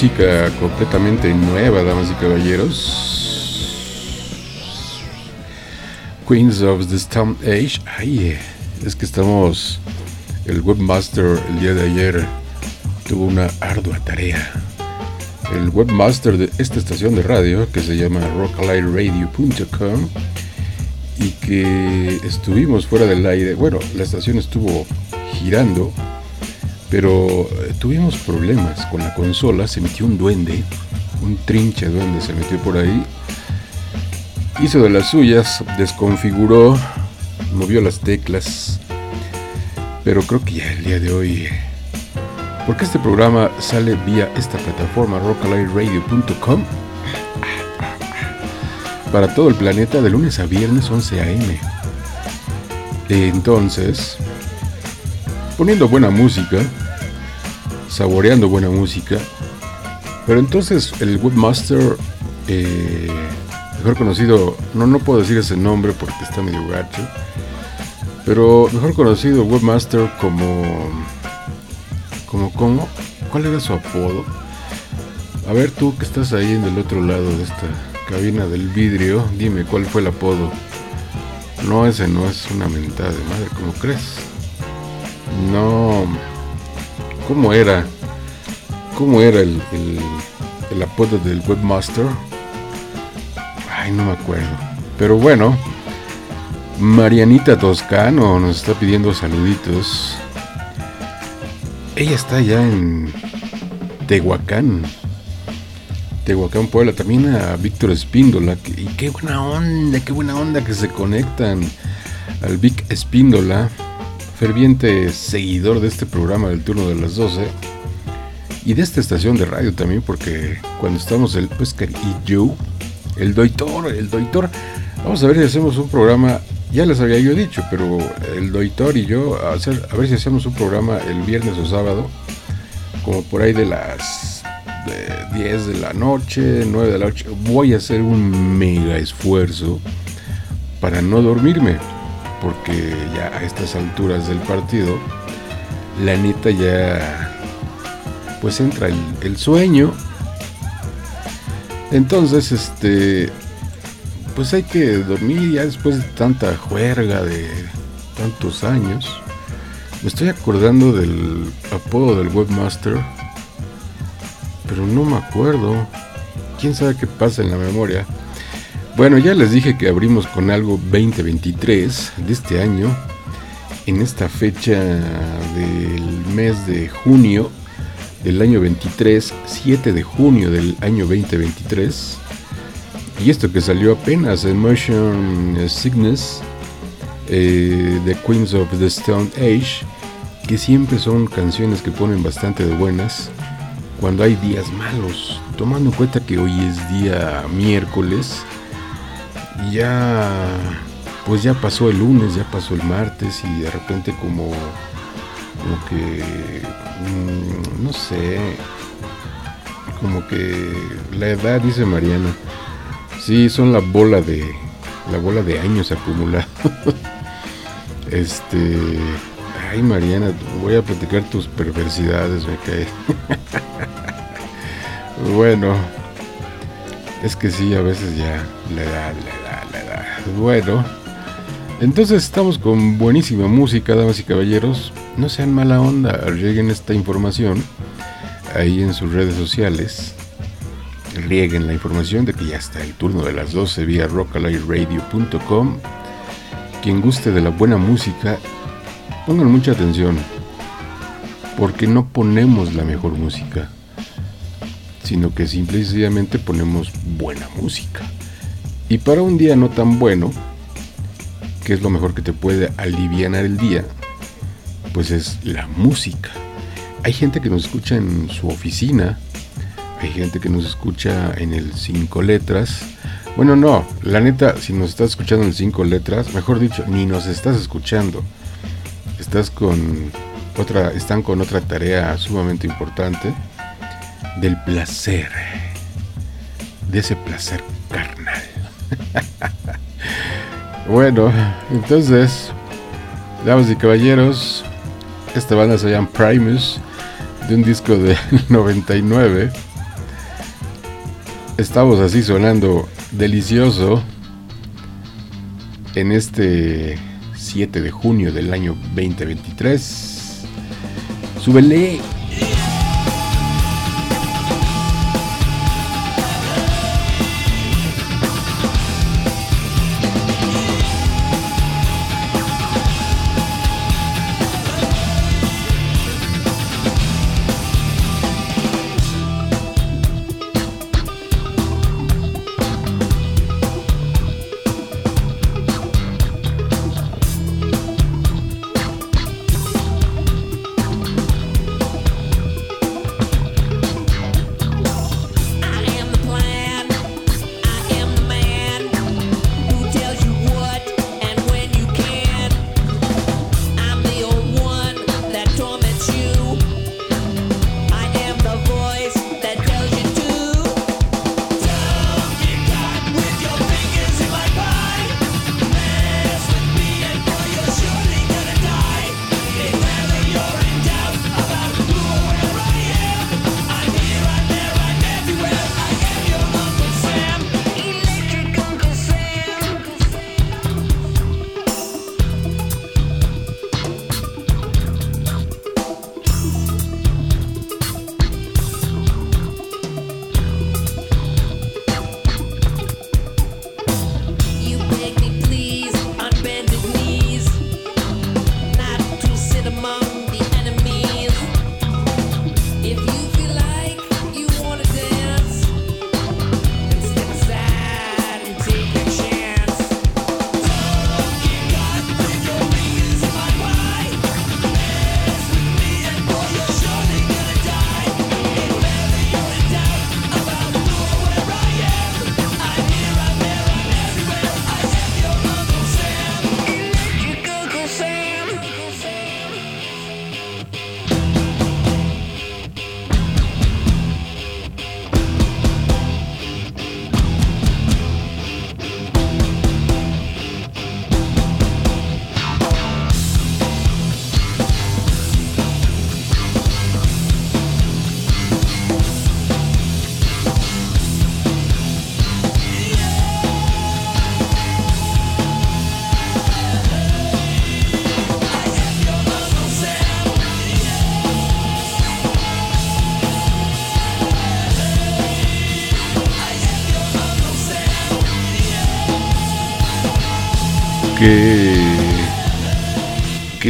Música completamente nueva, damas y caballeros. Queens of the Stone Age. Ay, es que estamos. El webmaster el día de ayer tuvo una ardua tarea. El webmaster de esta estación de radio, que se llama rockalightradio.com, y que estuvimos fuera del aire. Bueno, la estación estuvo girando, pero eh, tuvimos problemas con la consola. Se metió un duende, un trinche duende se metió por ahí. Hizo de las suyas, desconfiguró, movió las teclas. Pero creo que ya el día de hoy porque este programa sale vía esta plataforma rockalightradio.com para todo el planeta de lunes a viernes 11 a.m. Entonces, poniendo buena música, saboreando buena música, pero entonces el webmaster, eh, mejor conocido, no, no puedo decir ese nombre porque está medio gacho, pero mejor conocido webmaster como como cómo, cuál era su apodo. A ver tú que estás ahí en el otro lado de esta cabina del vidrio, dime cuál fue el apodo. No, ese no es una mentada de madre, ¿cómo crees? No. ¿Cómo era? ¿Cómo era el, el, apodo del webmaster? Ay, no me acuerdo. Pero bueno, Marianita Toscano nos está pidiendo saluditos. Ella está ya en Tehuacán. Tehuacán, Puebla. También a Víctor Espíndola. y qué buena onda, qué buena onda que se conectan al Vic Espíndola, ferviente seguidor de este programa del turno de las 12. Y de esta estación de radio también, porque cuando estamos el Oscar y yo, el Doitor, el Doitor, vamos a ver si hacemos un programa, ya les había yo dicho, pero el Doitor y yo, a, hacer- a ver si hacemos un programa el viernes o sábado, como por ahí de las de 10 de la noche, 9 de la noche. Voy a hacer un mega esfuerzo para no dormirme, porque ya a estas alturas del partido, la neta ya pues entra el, sueño. Entonces, este, pues hay que dormir ya después de tanta juerga de tantos años. Me estoy acordando del apodo del webmaster, pero no me acuerdo. ¿Quién sabe qué pasa en la memoria? Bueno, ya les dije que abrimos con algo 2023 de este año. En esta fecha del mes de junio del año 23, 7 de junio del año 2023. Y esto que salió apenas, Emotion Sickness, eh, The Queens of the Stone Age, que siempre son canciones que ponen bastante de buenas cuando hay días malos. Tomando en cuenta que hoy es día miércoles, ya pues ya pasó el lunes, ya pasó el martes y de repente como como que mm, no sé como que la edad dice Mariana sí son la bola de la bola de años acumulados. Este ay Mariana voy a platicar tus perversidades me cae. Bueno es que sí a veces ya la edad la edad bueno entonces estamos con buenísima música, damas y caballeros. No sean mala onda, rieguen esta información ahí en sus redes sociales. Rieguen la información de que ya está el turno de las 12 vía rockalightradio.com. Quien guste de la buena música, pongan mucha atención, porque no ponemos la mejor música, sino que simple y sencillamente ponemos buena música. Y para un día no tan bueno, que es lo mejor que te puede aliviar el día, pues es la música. Hay gente que nos escucha en su oficina, hay gente que nos escucha en el cinco letras. Bueno, no, la neta, si nos estás escuchando en cinco letras, mejor dicho, ni nos estás escuchando. Estás con otra, están con otra tarea sumamente importante del placer, de ese placer carnal. bueno, entonces, damas y caballeros, esta banda se llama Primus, de un disco del 99. Estamos así sonando delicioso en este 7 de junio del año 2023. Súbele.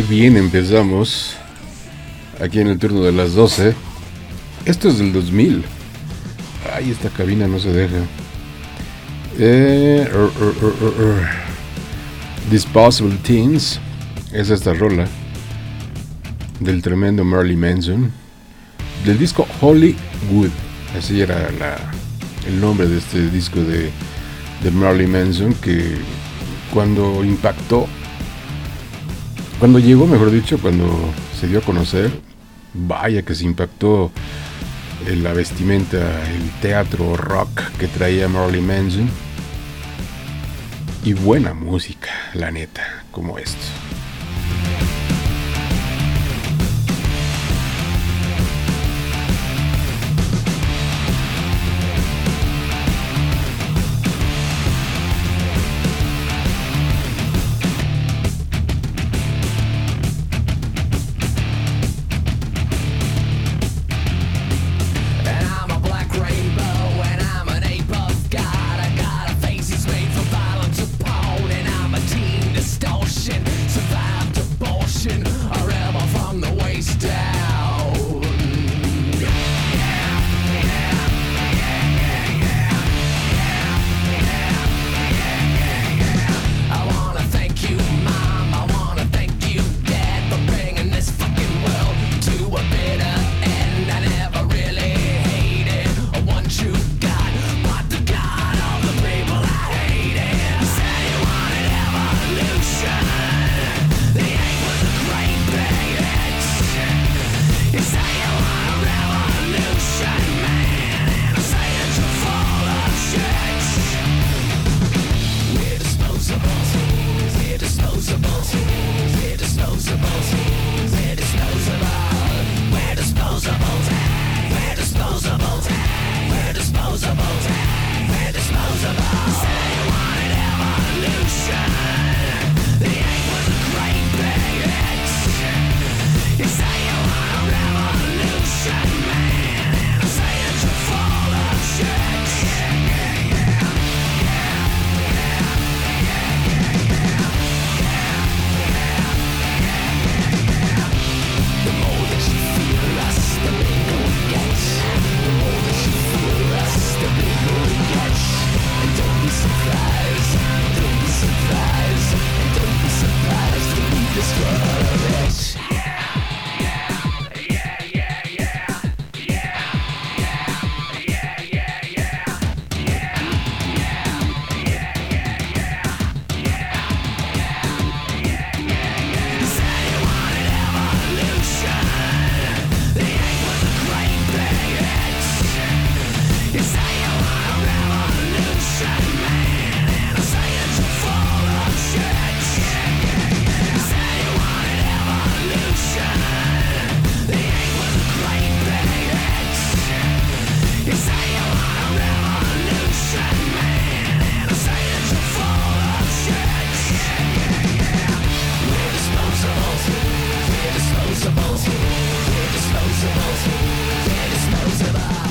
bien empezamos aquí en el turno de las 12. Esto es del 2000. Ay, esta cabina no se deja. Eh, er, er, er, Disposable Teens es esta rola del tremendo Marley Manson del disco Hollywood. Así era la, el nombre de este disco de, de Marley Manson que cuando impactó cuando llegó, mejor dicho, cuando se dio a conocer, vaya que se impactó en la vestimenta, el teatro rock que traía Marilyn Manson. Y buena música, la neta, como esto.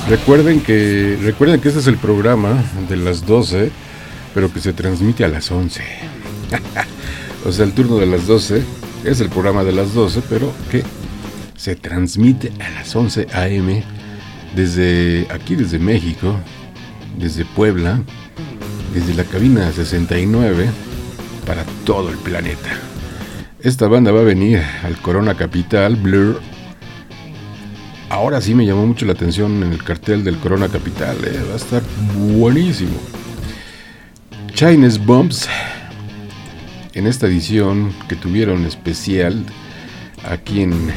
Recuerden que, recuerden que este es el programa de las 12, pero que se transmite a las 11. o sea, el turno de las 12 es el programa de las 12, pero que se transmite a las 11 a.m. desde aquí, desde México, desde Puebla, desde la cabina 69 para todo el planeta. Esta banda va a venir al Corona Capital, Blur. Ahora sí me llamó mucho la atención en el cartel del Corona Capital, eh, va a estar buenísimo. Chinese Bumps, en esta edición que tuvieron especial aquí en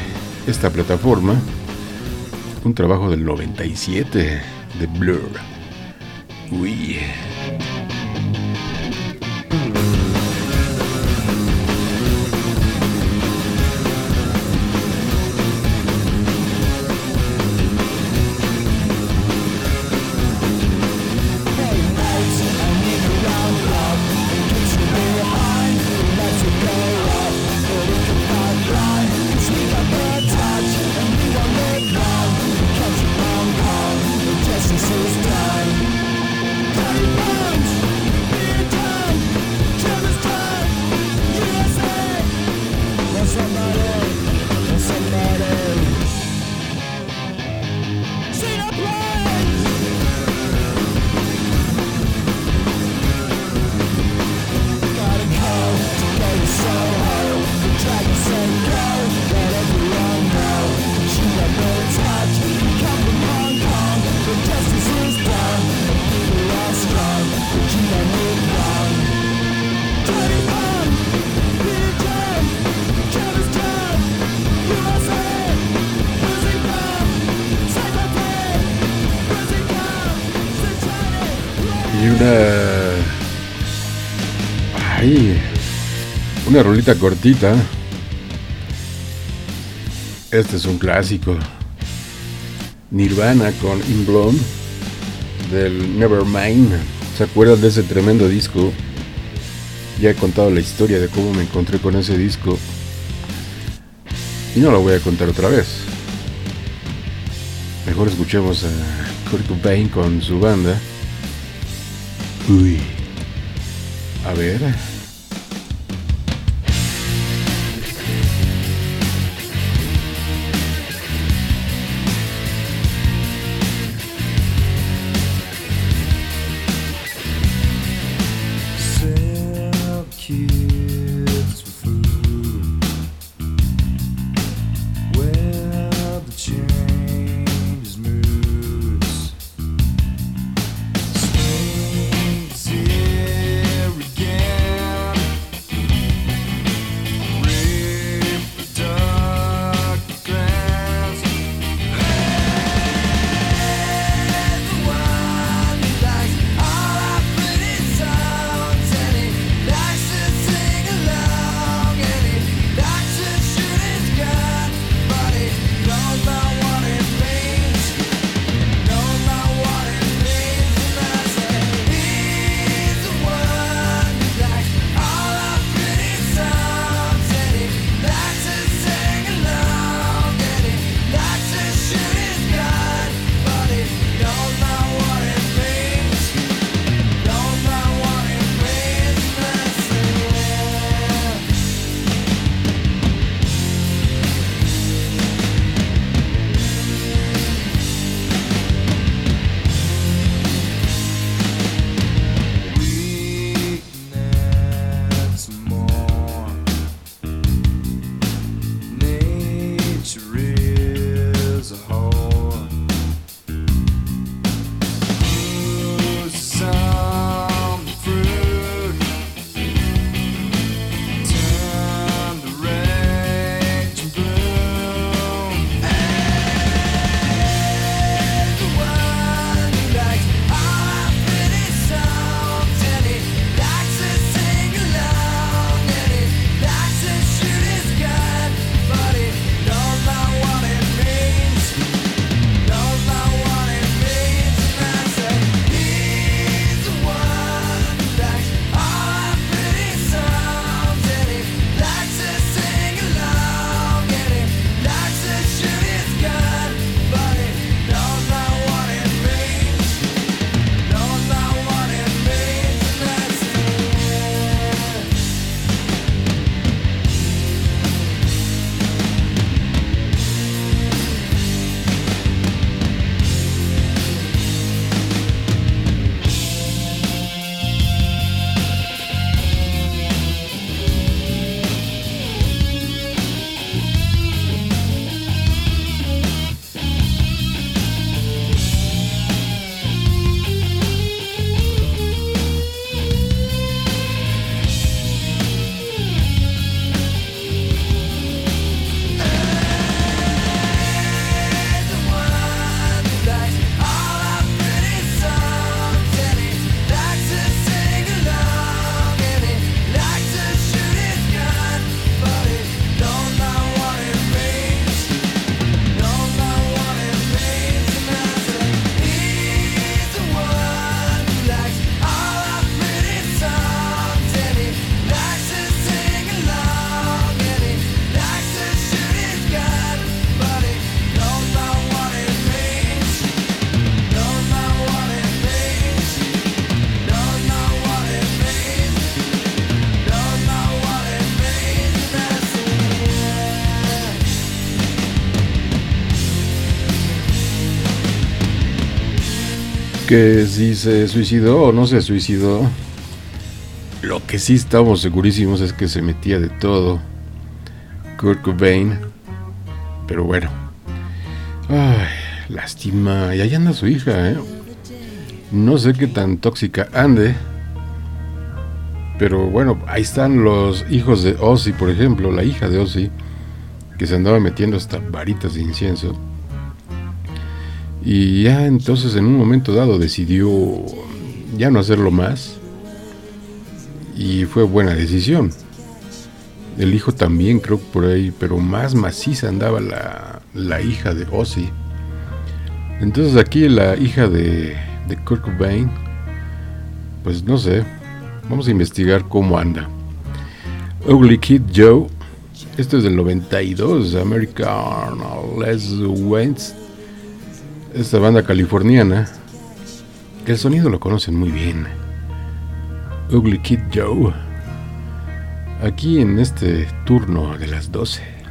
esta plataforma, un trabajo del 97 de Blur. Uy. Cortita. Este es un clásico. Nirvana con In Bloom del Nevermind. ¿Se acuerdan de ese tremendo disco? Ya he contado la historia de cómo me encontré con ese disco. Y no lo voy a contar otra vez. Mejor escuchemos a Kurt Cobain con su banda. Uy. A ver. que si se suicidó o no se suicidó, lo que sí estamos segurísimos es que se metía de todo Kurt Cobain. Pero bueno, ay, lástima. Y ahí anda su hija, ¿eh? No sé qué tan tóxica ande. Pero bueno, ahí están los hijos de Ozzy, por ejemplo, la hija de Ozzy, que se andaba metiendo hasta varitas de incienso. Y ya entonces en un momento dado decidió ya no hacerlo más. Y fue buena decisión. El hijo también creo que por ahí, pero más maciza andaba la, la hija de Ozzy. Entonces aquí la hija de, de Kurt pues no sé, vamos a investigar cómo anda. Ugly Kid Joe, esto es del 92, American Les Wentz esta banda californiana, que el sonido lo conocen muy bien. Ugly Kid Joe, aquí en este turno de las 12.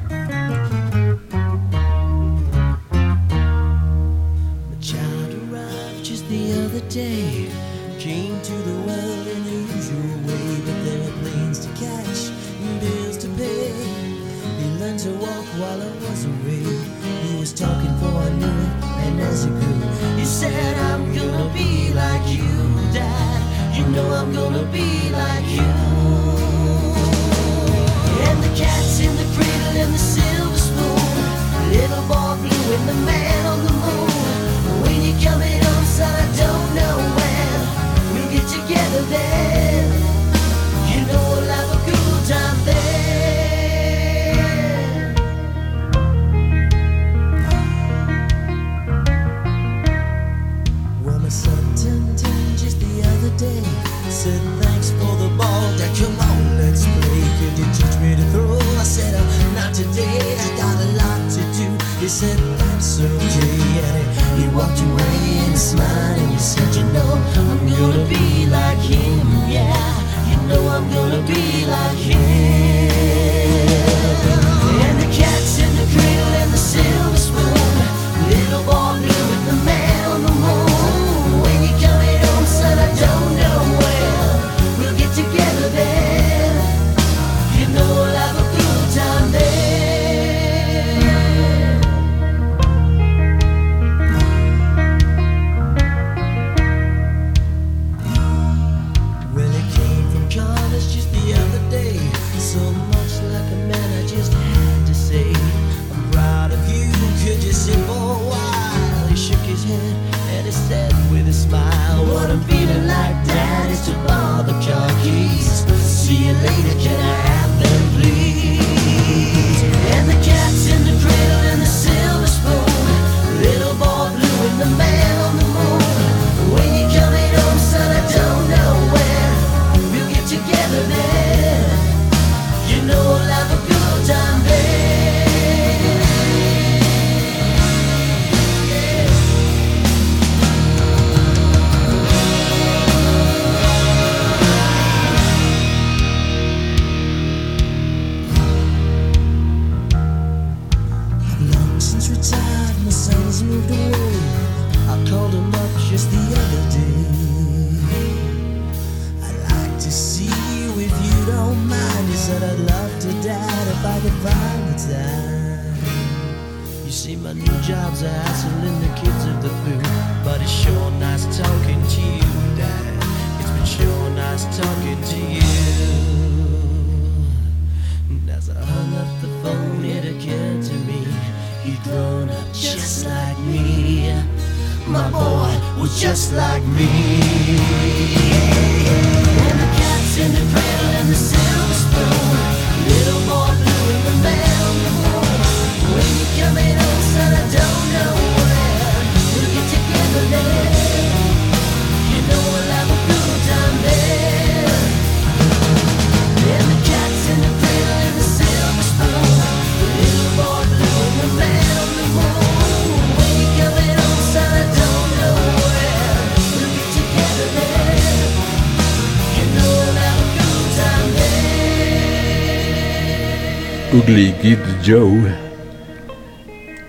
Ugly Kid Joe,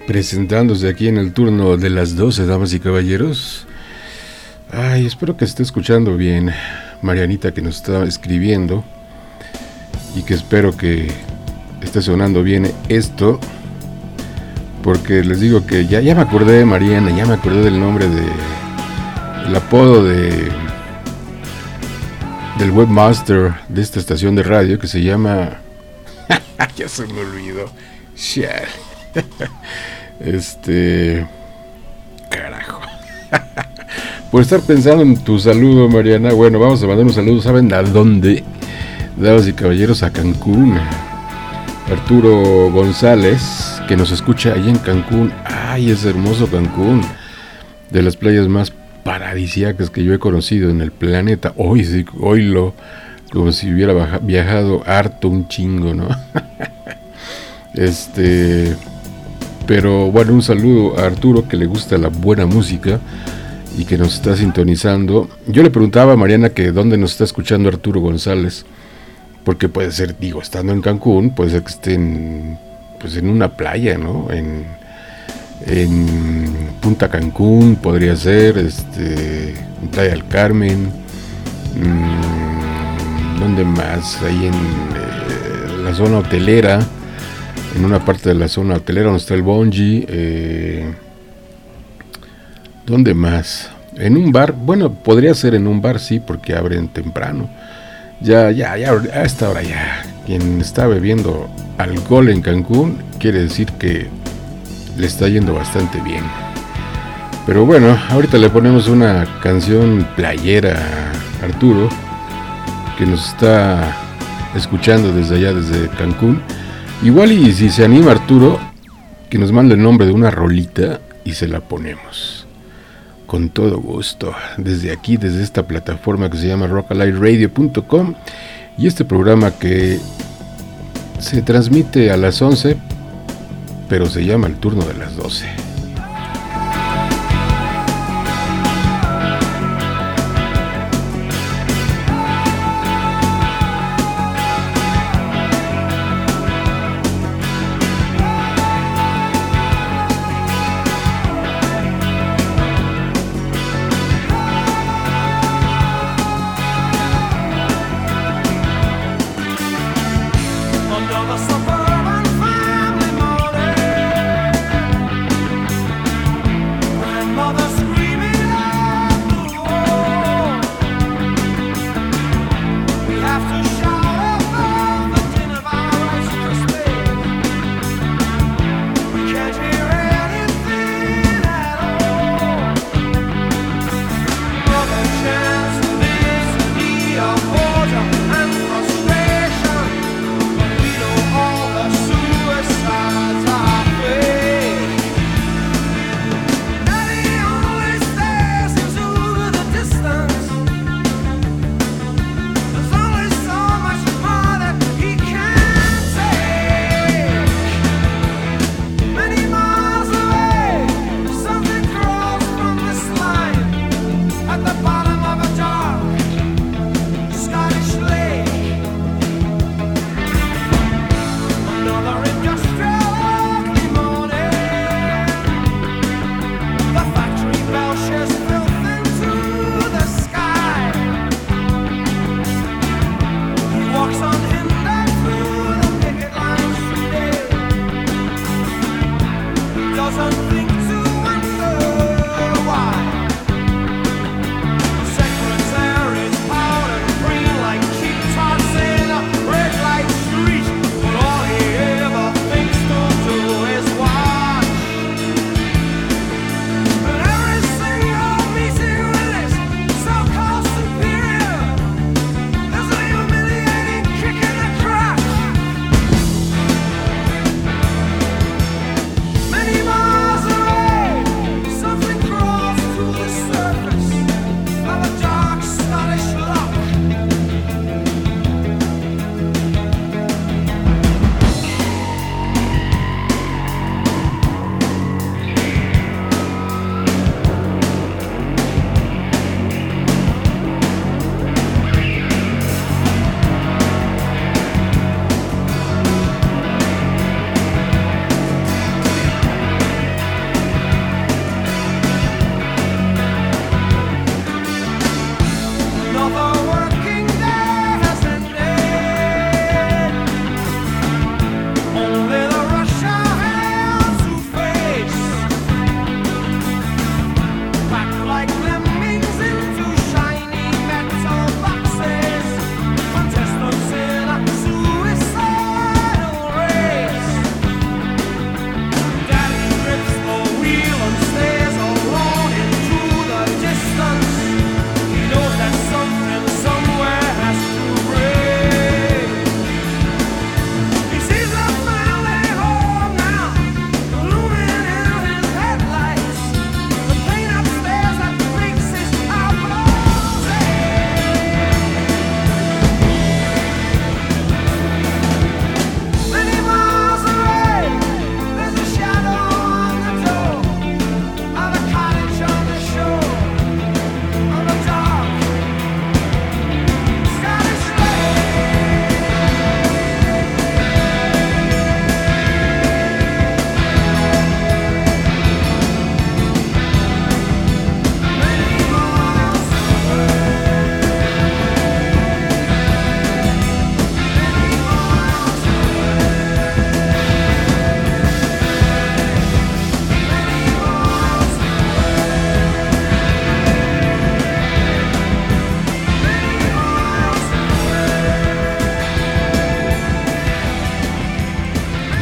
presentándose aquí en el turno de las 12, damas y caballeros. Ay, espero que esté escuchando bien Marianita que nos está escribiendo y que espero que esté sonando bien esto. Porque les digo que ya, ya me acordé Mariana, ya me acordé del nombre de. el apodo de. del webmaster de esta estación de radio que se llama ya se me olvidó. Este carajo. Por estar pensando en tu saludo, Mariana. Bueno, vamos a mandar un saludo. ¿Saben a dónde? Damas y caballeros, a Cancún. Arturo González, que nos escucha allí en Cancún. Ay, es hermoso Cancún. De las playas más paradisíacas que yo he conocido en el planeta. Hoy sí, hoy lo. Como si hubiera viajado harto un chingo, ¿no? este. Pero bueno, un saludo a Arturo que le gusta la buena música y que nos está sintonizando. Yo le preguntaba a Mariana que dónde nos está escuchando Arturo González, porque puede ser, digo, estando en Cancún, puede ser que esté en, pues en una playa, ¿no? En, en Punta Cancún, podría ser, este, en Playa del Carmen, mm, ¿dónde más? Ahí en eh, la zona hotelera, en una parte de la zona hotelera donde está el Bonji, eh, ¿Dónde más? En un bar, bueno, podría ser en un bar, sí, porque abren temprano. Ya, ya, ya, a esta hora ya. Quien está bebiendo alcohol en Cancún quiere decir que le está yendo bastante bien. Pero bueno, ahorita le ponemos una canción playera a Arturo, que nos está escuchando desde allá, desde Cancún. Igual y si se anima Arturo, que nos mande el nombre de una rolita y se la ponemos con todo gusto, desde aquí, desde esta plataforma que se llama rockalightradio.com y este programa que se transmite a las 11, pero se llama el turno de las 12.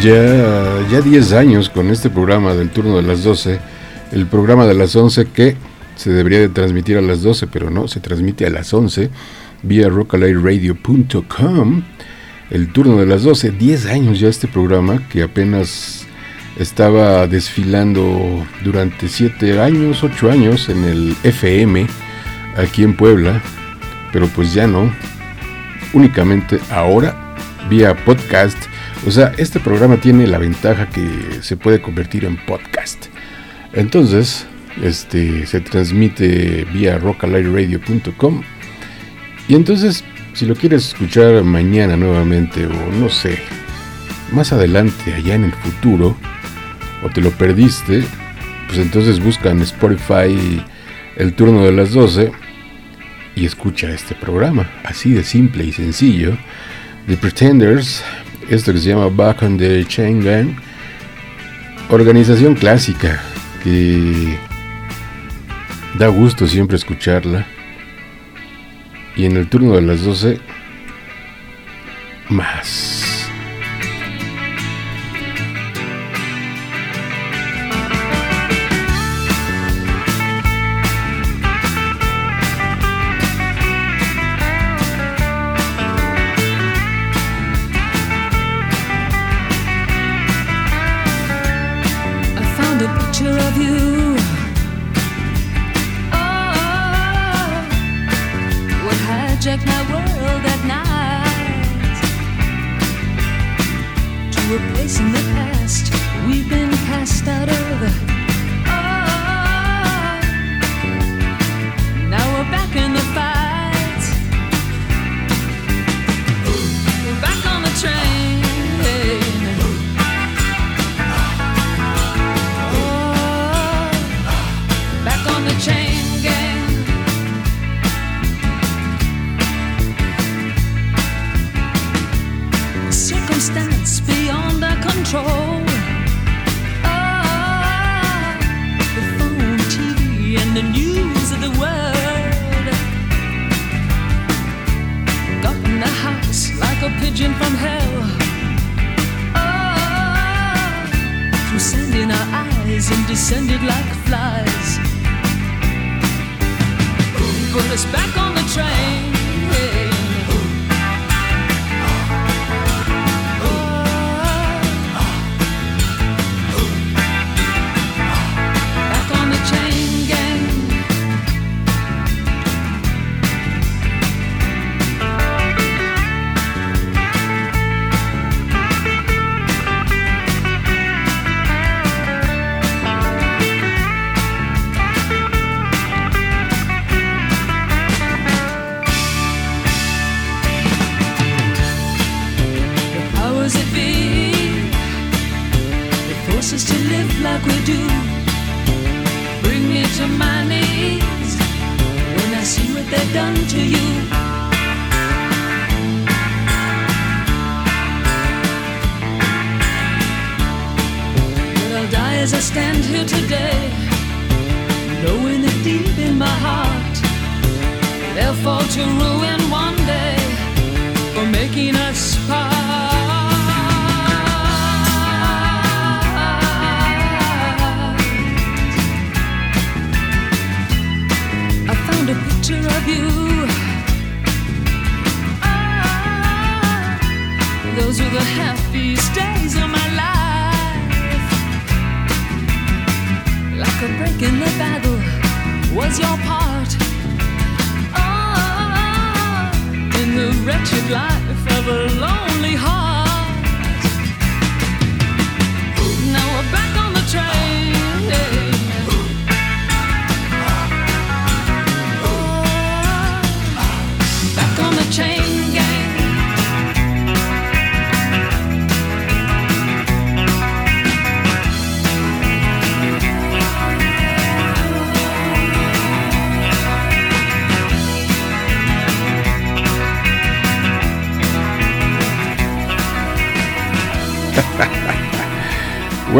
Ya, ya 10 años con este programa del turno de las 12, el programa de las 11 que se debería de transmitir a las 12, pero no, se transmite a las 11 vía rockalightradio.com. El turno de las 12, 10 años ya este programa que apenas estaba desfilando durante 7 años, 8 años en el FM aquí en Puebla, pero pues ya no, únicamente ahora vía podcast. O sea, este programa tiene la ventaja que se puede convertir en podcast. Entonces, este se transmite vía rockalightradio.com y entonces si lo quieres escuchar mañana nuevamente o no sé, más adelante allá en el futuro o te lo perdiste, pues entonces busca en Spotify el turno de las 12 y escucha este programa, así de simple y sencillo. The Pretenders, esto que se llama Back on the Chain Gang, organización clásica que da gusto siempre escucharla. Y en el turno de las 12, más.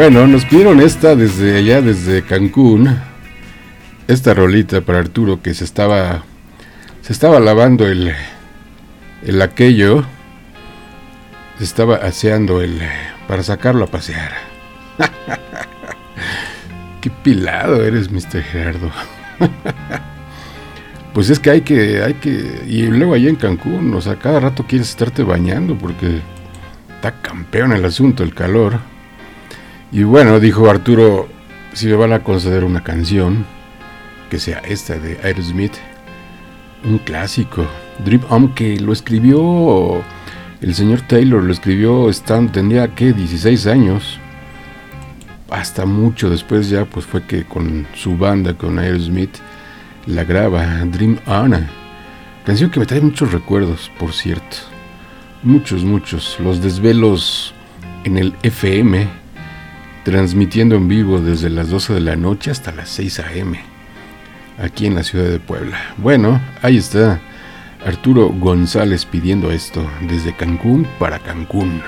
Bueno, nos pidieron esta desde allá, desde Cancún. Esta rolita para Arturo que se estaba se estaba lavando el el aquello. estaba aseando el para sacarlo a pasear. Qué pilado eres, Mr. Gerardo. pues es que hay que, hay que, y luego allá en Cancún, o sea, cada rato quieres estarte bañando porque está campeón el asunto, el calor. Y bueno, dijo Arturo, si me van a conceder una canción, que sea esta de Aerosmith, un clásico, Dream On, que lo escribió el señor Taylor, lo escribió, Stan, tenía que 16 años, hasta mucho después ya, pues fue que con su banda, con Aerosmith, la graba, Dream On, canción que me trae muchos recuerdos, por cierto, muchos, muchos, los desvelos en el FM, transmitiendo en vivo desde las 12 de la noche hasta las 6 a.m. aquí en la ciudad de Puebla. Bueno, ahí está Arturo González pidiendo esto desde Cancún para Cancún.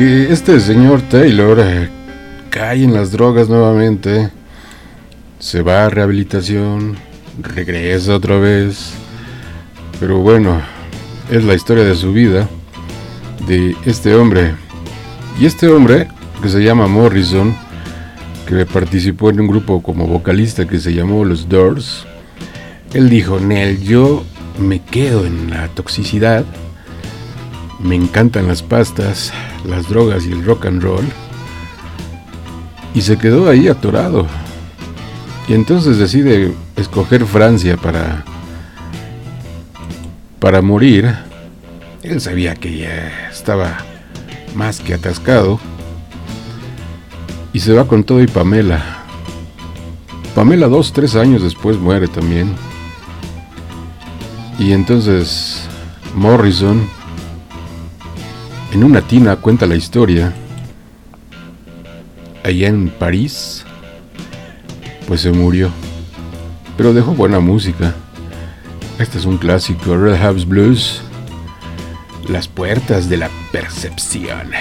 Que este señor Taylor eh, cae en las drogas nuevamente, se va a rehabilitación, regresa otra vez. Pero bueno, es la historia de su vida, de este hombre. Y este hombre, que se llama Morrison, que participó en un grupo como vocalista que se llamó Los Doors, él dijo, Nel, yo me quedo en la toxicidad, me encantan las pastas, las drogas y el rock and roll. Y se quedó ahí atorado. Y entonces decide escoger Francia para para morir. Él sabía que ya estaba más que atascado. Y se va con todo y Pamela. Pamela dos, tres años después muere también. Y entonces Morrison en una tina cuenta la historia. Allá en París, pues se murió. Pero dejó buena música. Este es un clásico, Red House Blues. Las puertas de la percepción.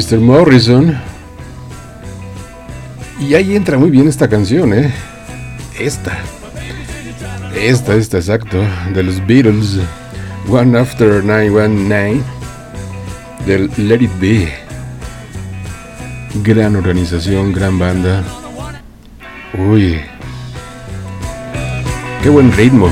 Mr. Morrison. Y ahí entra muy bien esta canción, ¿eh? Esta. Esta, esta, exacto. De los Beatles. One After 919. Del Let It Be. Gran organización, gran banda. Uy. Qué buen ritmo.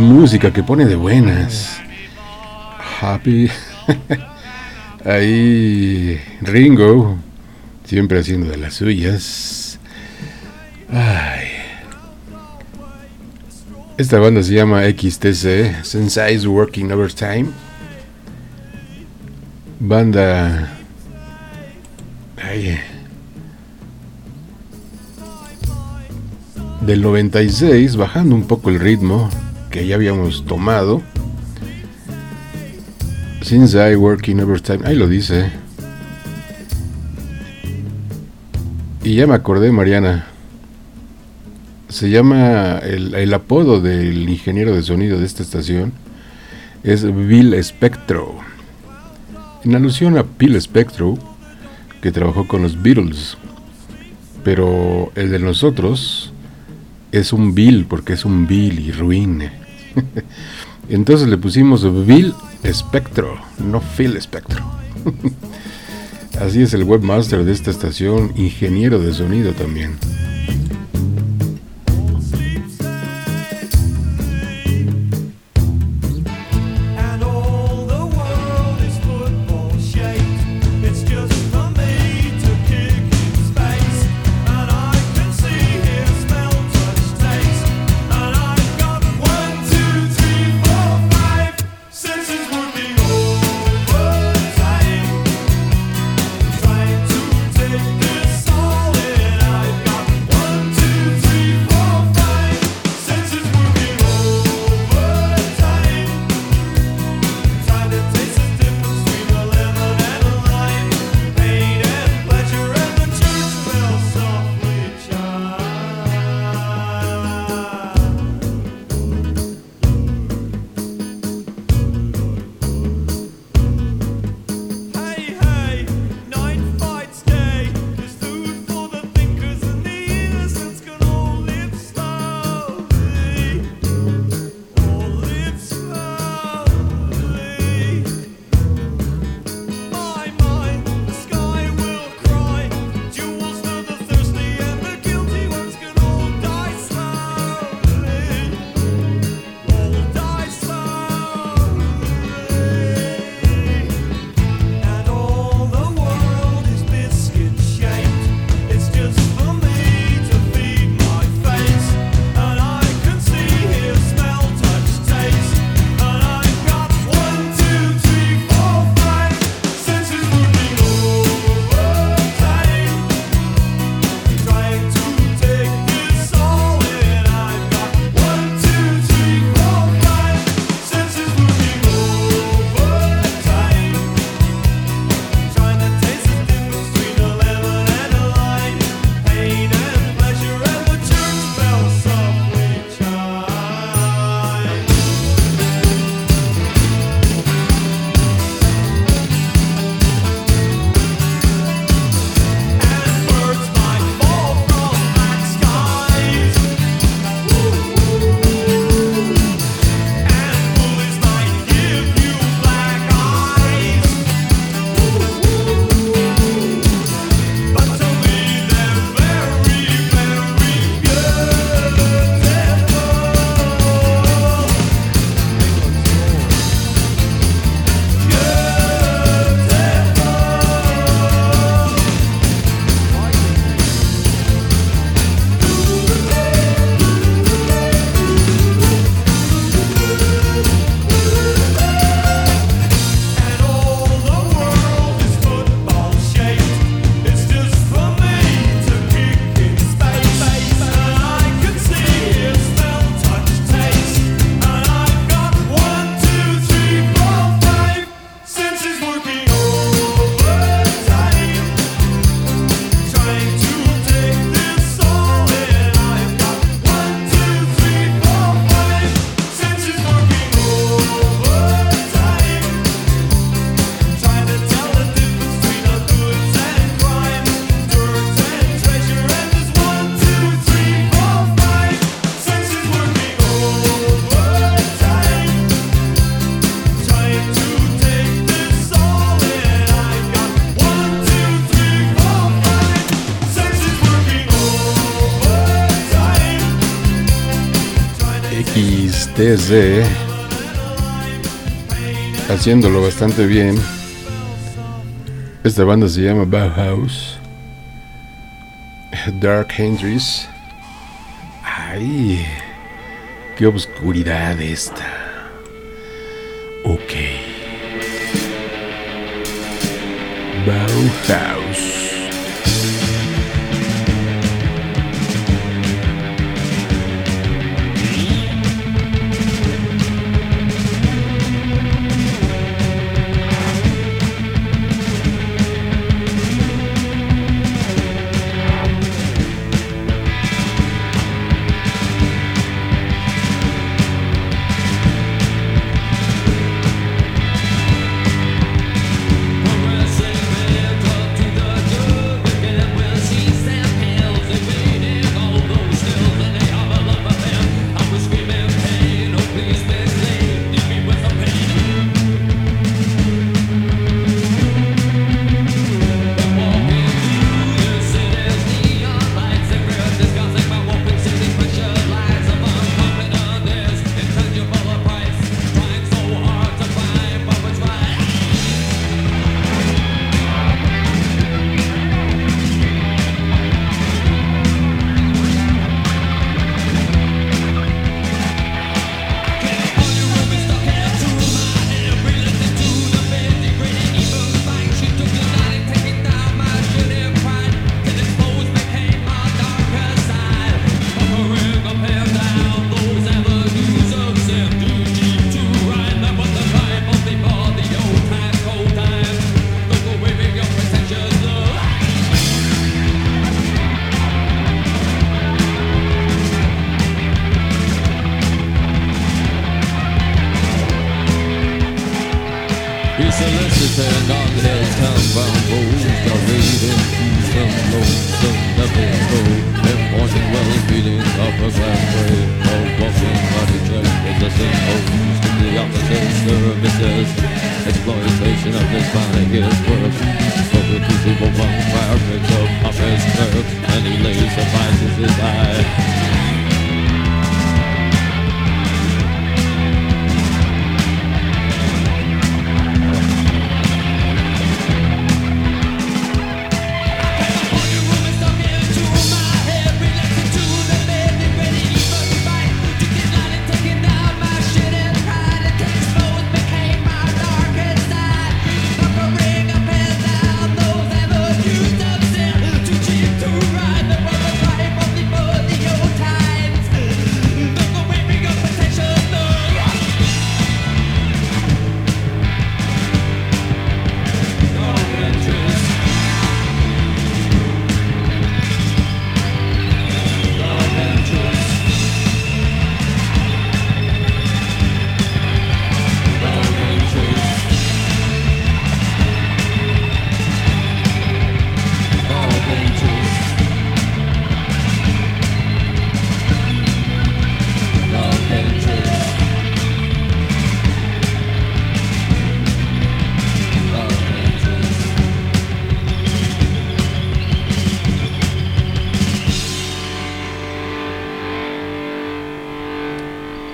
música que pone de buenas. Happy. Ahí Ringo, siempre haciendo de las suyas. Ay. Esta banda se llama XTC, Sensei is Working Overtime. Banda... Ay. Del 96, bajando un poco el ritmo, que ya habíamos tomado. Since I work in overtime, ahí lo dice. Y ya me acordé, Mariana. Se llama el, apodo del ingeniero de sonido de esta estación es Bill Spectro. En alusión a Bill Spectro, que trabajó con los Beatles. Pero el de nosotros es un Bill, porque es un Bill y ruin. Entonces le pusimos Bill Spectro, no Phil Spectro. Así es el webmaster de esta estación, ingeniero de sonido también. TZ haciéndolo bastante bien. Esta banda se llama Bauhaus. Dark Hendrix. Ay, qué obscuridad esta. Ok. Bauhaus.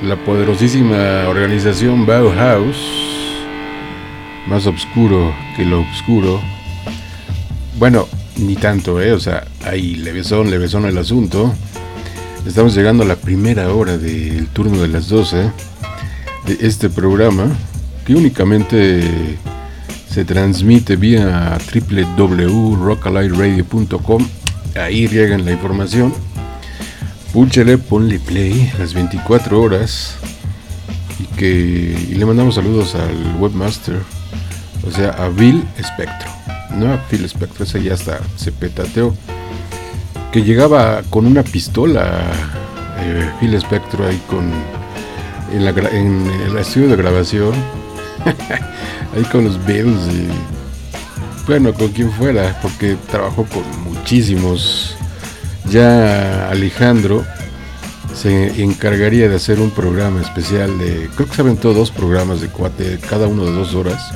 La poderosísima organización Bauhaus, más oscuro que lo oscuro. Bueno, ni tanto, ¿eh? O sea, hay levesón, levesón el asunto. Estamos llegando a la primera hora del turno de las 12 de este programa, que únicamente se transmite vía www.rockalightradio.com. Ahí riegan la información. Púchele, ponle play las 24 horas. Y que y le mandamos saludos al webmaster, o sea, a Bill Spectro. No a Phil Spectro, ese ya hasta se petateó. Que llegaba con una pistola, eh, Phil Spectro ahí con. En, la, en el estudio de grabación, ahí con los Bills y. Bueno, con quien fuera, porque trabajó con muchísimos ya Alejandro se encargaría de hacer un programa especial de, creo que se aventó dos programas de cuate, cada uno de dos horas,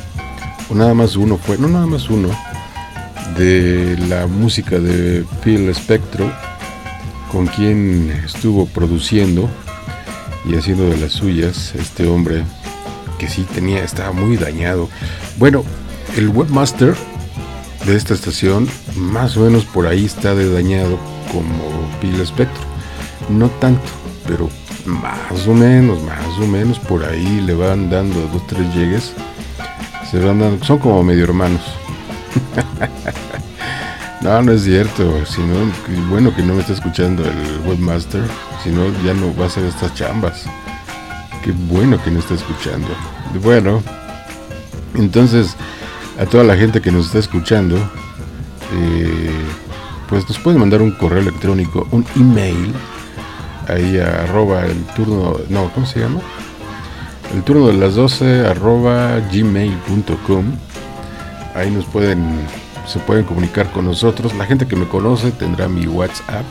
o nada más uno fue, no nada más uno, de la música de Phil Spectro, con quien estuvo produciendo, y haciendo de las suyas este hombre que sí tenía, estaba muy dañado. Bueno, el webmaster de esta estación, más o menos por ahí está de dañado como Phil Spector. No tanto, pero más o menos, más o menos por ahí le van dando dos, tres llegues. Se van dando, son como medio hermanos. no, no es cierto. Si no, bueno que no me está escuchando el webmaster. Si no, ya no va a hacer estas chambas. Qué bueno que no está escuchando. Bueno, entonces a toda la gente que nos está escuchando, eh, pues nos pueden mandar un correo electrónico, un email, ahí arroba el turno, no, ¿cómo se llama? El turno de las 12 arroba gmail.com. Ahí nos pueden, se pueden comunicar con nosotros. La gente que me conoce tendrá mi WhatsApp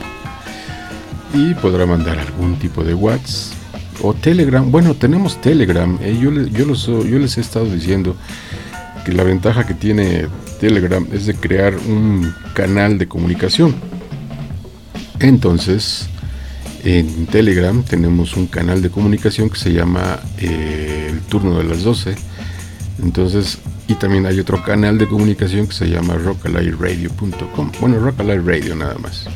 y podrá mandar algún tipo de WhatsApp o Telegram. Bueno, tenemos Telegram. eh, yo, yo, yo les he estado diciendo que la ventaja que tiene Telegram es de crear un canal de comunicación. Entonces, en Telegram tenemos un canal de comunicación que se llama eh, El Turno de las 12. Entonces, y también hay otro canal de comunicación que se llama rockalayradio.com. Bueno, Rockalay Radio nada más.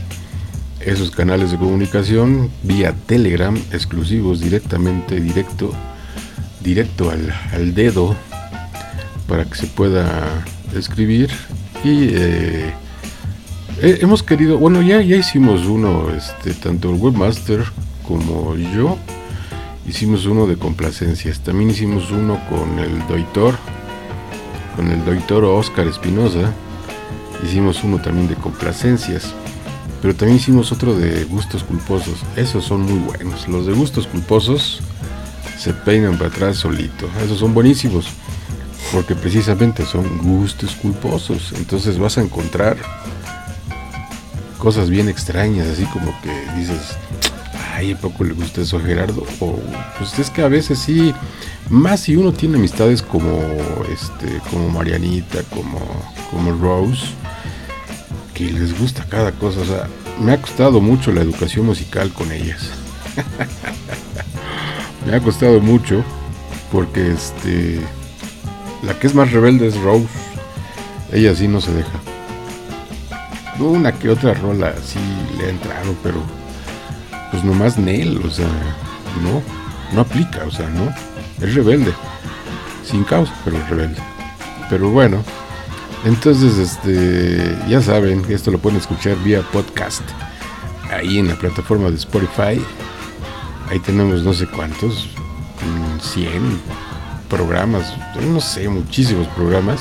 Esos canales de comunicación vía Telegram exclusivos directamente, directo, directo al, al dedo para que se pueda escribir. Y eh, hemos querido bueno ya ya hicimos uno este tanto el webmaster como yo hicimos uno de complacencias. También hicimos uno con el doctor con el doctor Oscar Espinosa. Hicimos uno también de complacencias pero también hicimos otro de gustos culposos. Esos son muy buenos. Los de gustos culposos se peinan para atrás solito. Esos son buenísimos porque precisamente son gustos culposos. Entonces vas a encontrar cosas bien extrañas, así como que dices, ay, ¿a poco le gusta eso a Gerardo? O pues es que a veces sí, más si uno tiene amistades como este, como Marianita, como, como Rose, que les gusta cada cosa. O sea, me ha costado mucho la educación musical con ellas. me ha costado mucho porque este la que es más rebelde es Rose. Ella sí no se deja. Una que otra rola sí le ha entrado, pero pues nomás Nel, o sea, no, no aplica, o sea, no. Es rebelde. Sin causa, pero es rebelde. Pero bueno, entonces este ya saben, esto lo pueden escuchar vía podcast. Ahí en la plataforma de Spotify. Ahí tenemos no sé cuántos, mm, 100 programas, no sé, muchísimos programas.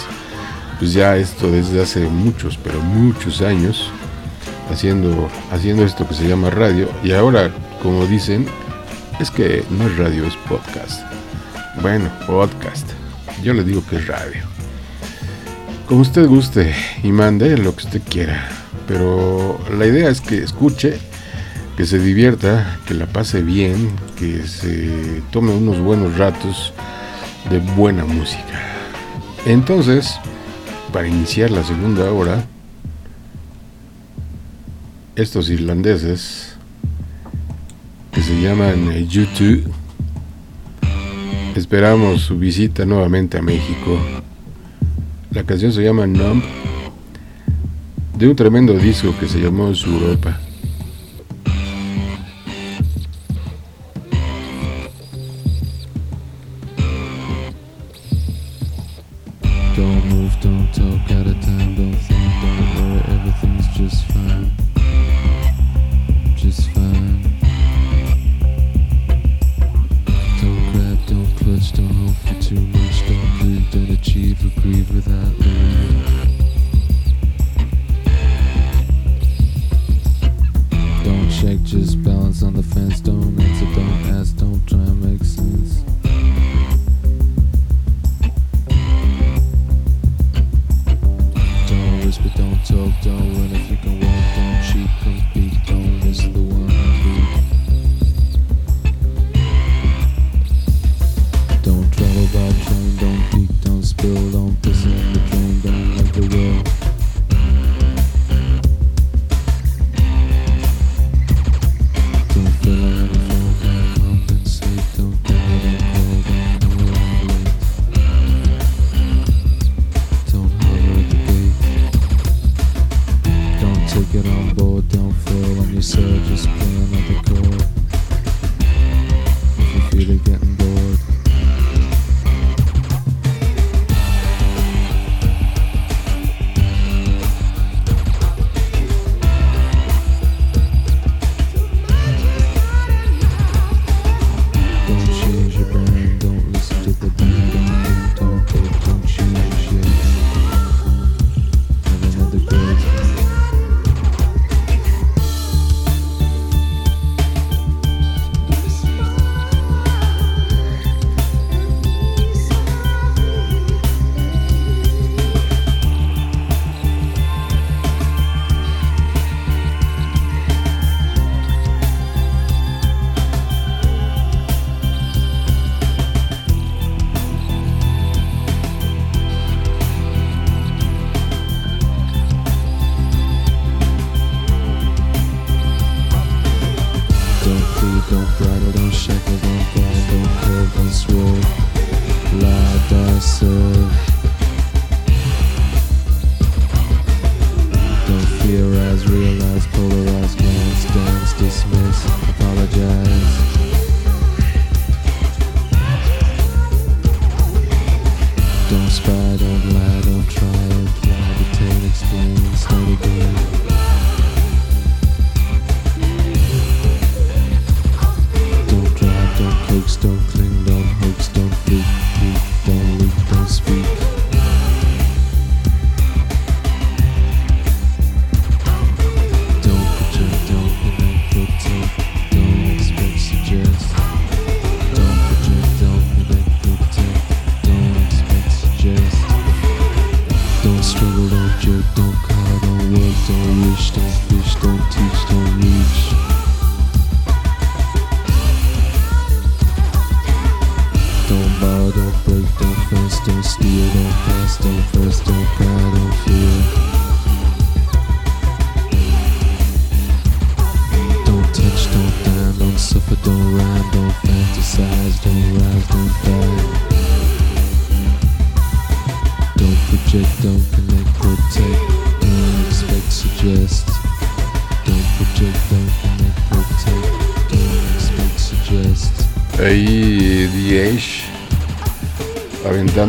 Pues ya esto desde hace muchos, pero muchos años, haciendo, haciendo esto que se llama radio. Y ahora, como dicen, es que no es radio, es podcast. Bueno, podcast. Yo le digo que es radio. Como usted guste y mande lo que usted quiera. Pero la idea es que escuche, que se divierta, que la pase bien, que se tome unos buenos ratos de buena música. Entonces, para iniciar la segunda hora, estos irlandeses que se llaman eh, YouTube, esperamos su visita nuevamente a México. La canción se llama Numb, de un tremendo disco que se llamó Su Europa.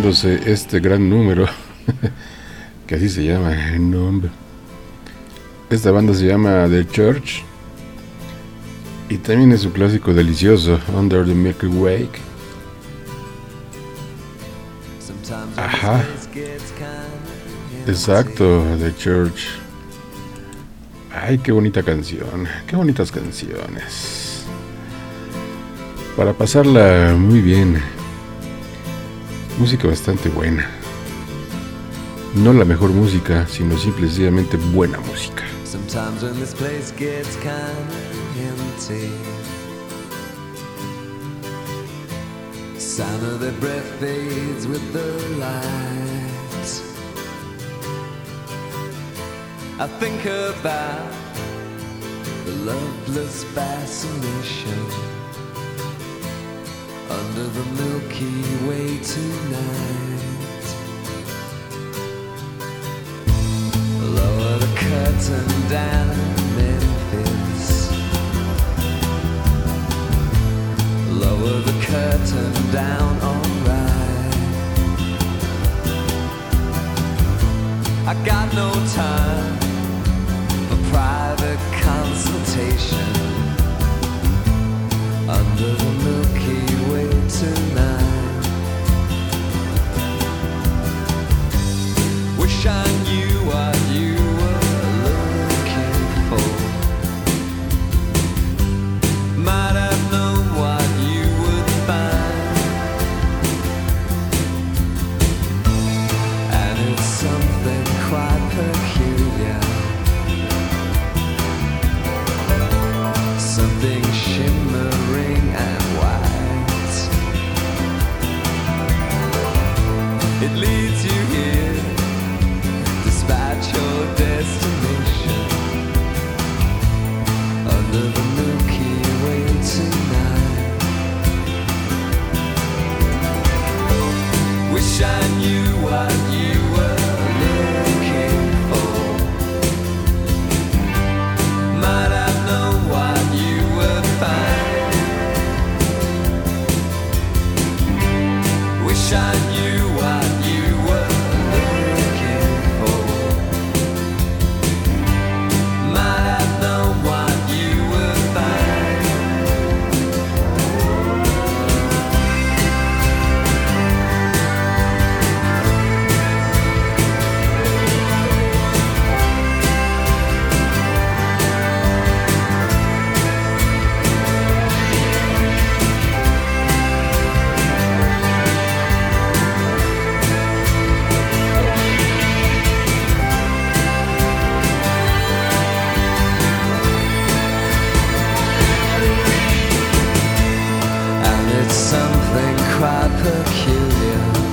Este gran número, que así se llama el nombre. Esta banda se llama The Church y también es su clásico delicioso, Under the Milky Way. Ajá, exacto, The Church. Ay, qué bonita canción, qué bonitas canciones para pasarla muy bien. Música bastante buena. No la mejor música, sino simple y sencillamente buena música. Sometimes when this place gets empty, sound of their breath fades with the lights. I think about the loveless fascination under the Milky Way tonight. Lower the curtain down in Memphis. Lower the curtain down, alright. I got no time for private consultation under the Milky tonight. Wish I knew peculiar.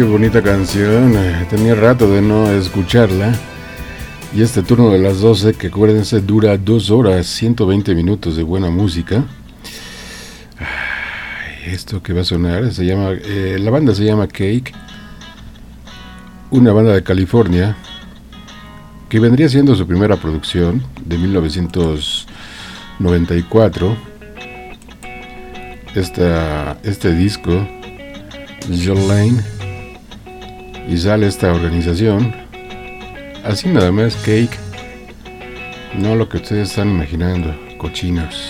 Qué bonita canción. eh, Tenía rato de no escucharla. Y este turno de las 12, que acuérdense, dura 2 horas, 120 minutos de buena música. Esto que va a sonar se llama. eh, la banda se llama Cake. Una banda de California. Que vendría siendo su primera producción de 1994. Esta, este disco, John Lane y sale esta organización así nada más cake. No lo que ustedes están imaginando cochinos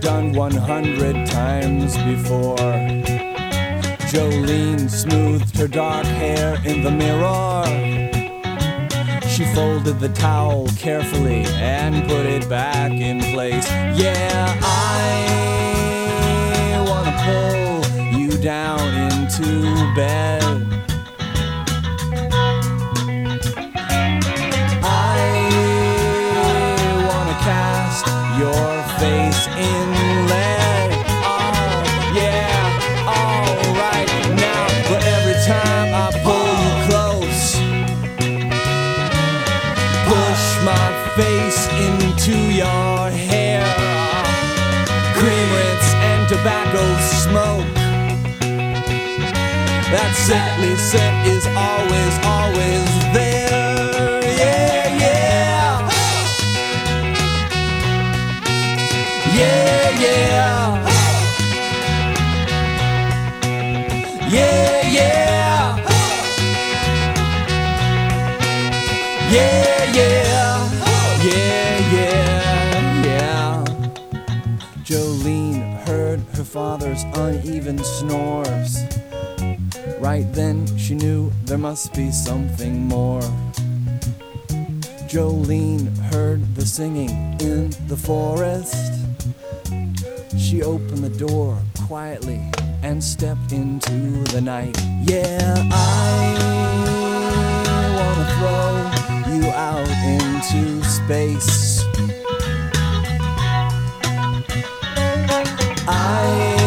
done 100 times before. Jolene smoothed her dark hair in the mirror. She folded the towel carefully Yeah, yeah. Yeah, yeah. Yeah, yeah, yeah. Jolene heard her father's uneven snores. Right then, she knew there must be something more. Jolene heard the singing in the forest. She opened the door quietly and stepped into the night. Yeah, I wanna throw you out into space. I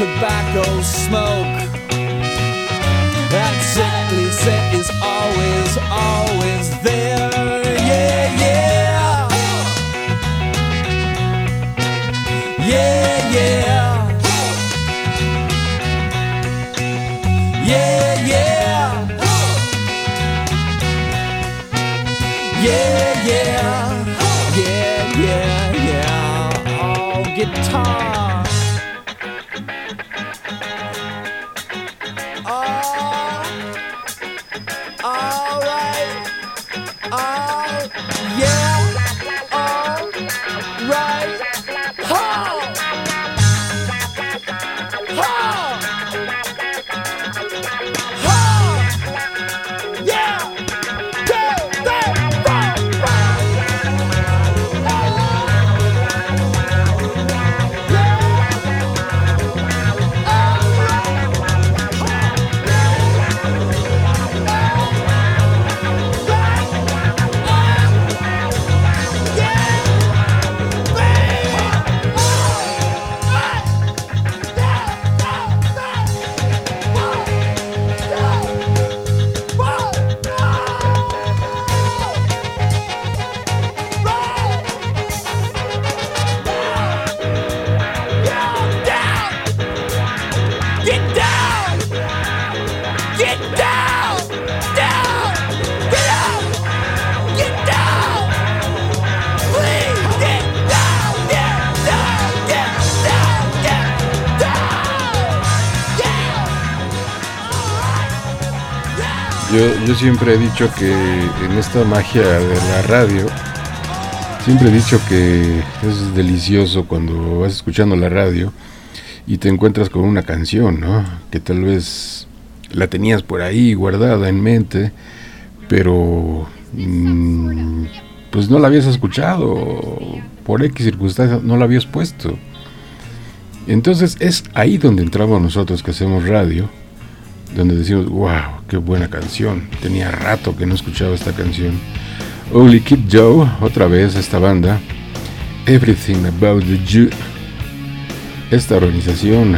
tobacco smoke. Yo, siempre he dicho que en esta magia de la radio, siempre he dicho que es delicioso cuando vas escuchando la radio y te encuentras con una canción, ¿no? Que tal vez la tenías por ahí guardada en mente, pero mm, pues no la habías escuchado, por X circunstancias no la habías puesto. Entonces es ahí donde entramos nosotros que hacemos radio, donde decimos, wow, qué buena canción, tenía rato que no escuchaba esta canción. Holy Kid Joe, otra vez esta banda, Everything About the You, esta organización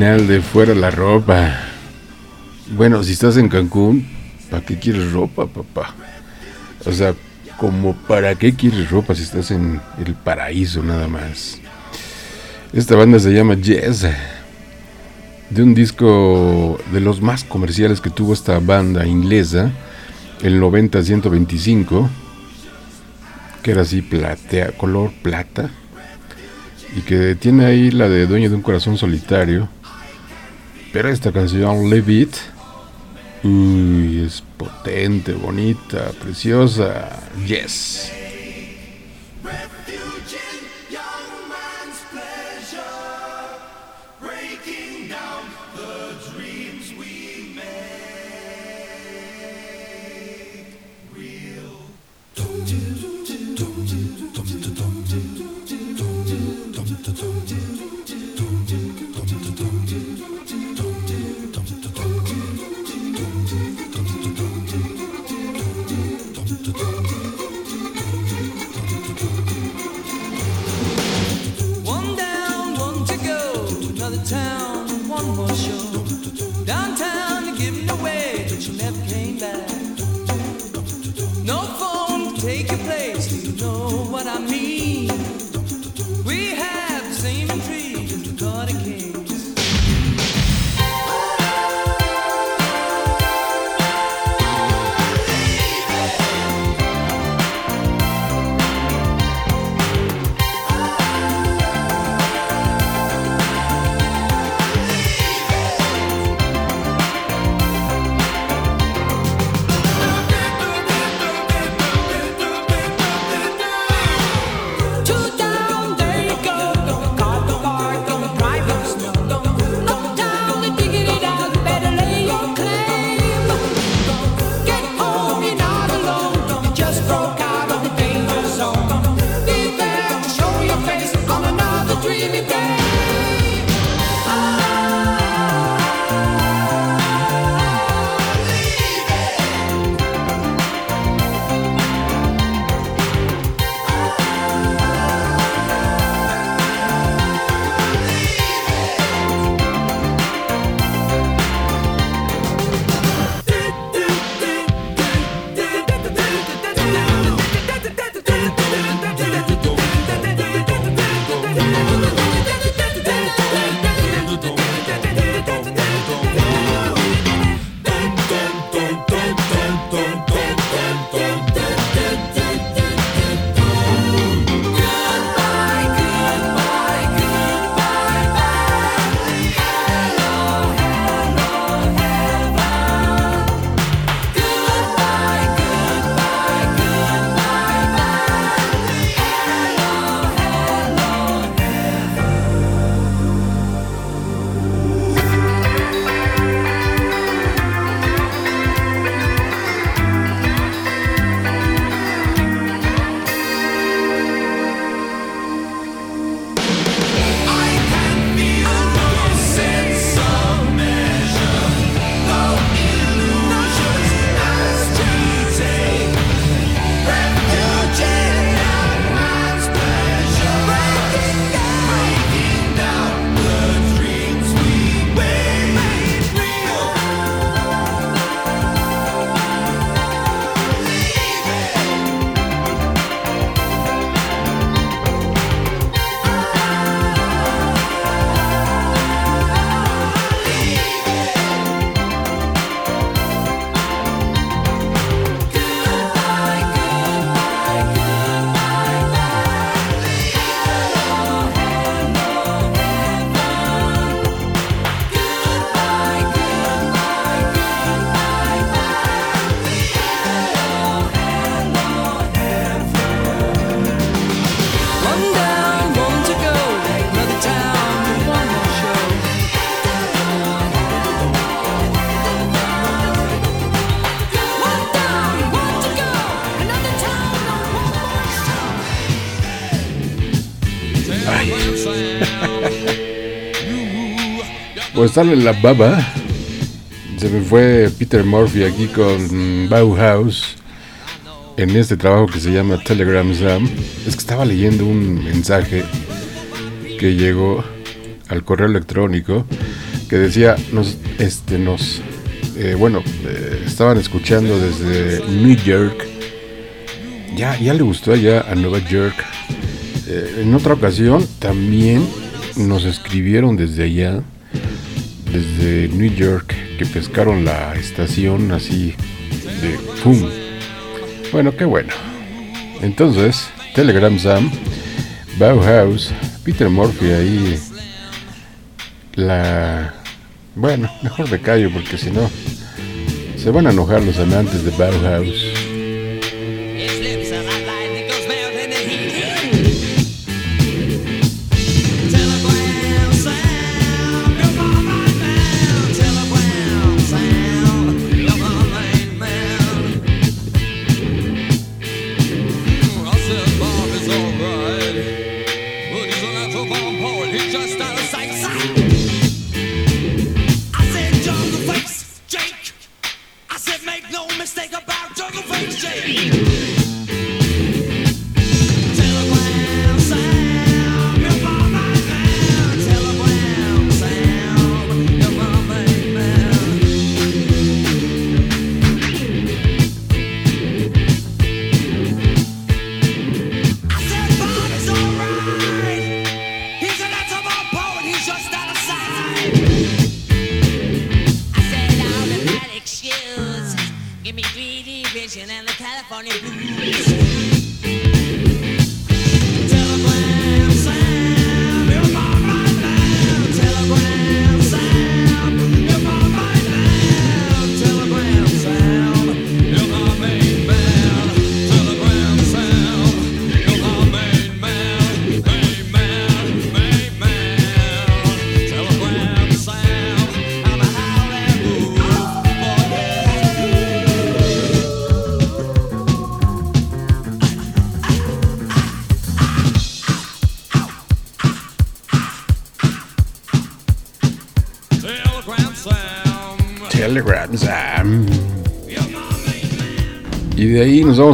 Final de Fuera la Ropa. Bueno, si estás en Cancún, ¿para qué quieres ropa, papá? O sea, como para qué quieres ropa si estás en el paraíso nada más. Esta banda se llama Jazz. De un disco de los más comerciales que tuvo esta banda inglesa, el 90-125, que era así platea, color plata y que tiene ahí la de Dueño de un Corazón Solitario. Pero esta canción, Live It, Uy, es potente, bonita, preciosa. Yes. Pues sale la baba. Se me fue Peter Murphy aquí con Bauhaus en este trabajo que se llama Telegram Sam. Es que estaba leyendo un mensaje que llegó al correo electrónico que decía nos este nos eh, bueno eh, estaban escuchando desde New York ya ya le gustó allá a Nueva York Eh, en otra ocasión también nos escribieron desde allá desde New York que pescaron la estación así de ¡pum! Bueno, qué bueno. Entonces, Telegram Sam, Bauhaus, Peter Murphy ahí la bueno, mejor me callo porque si no se van a enojar los amantes de Bauhaus.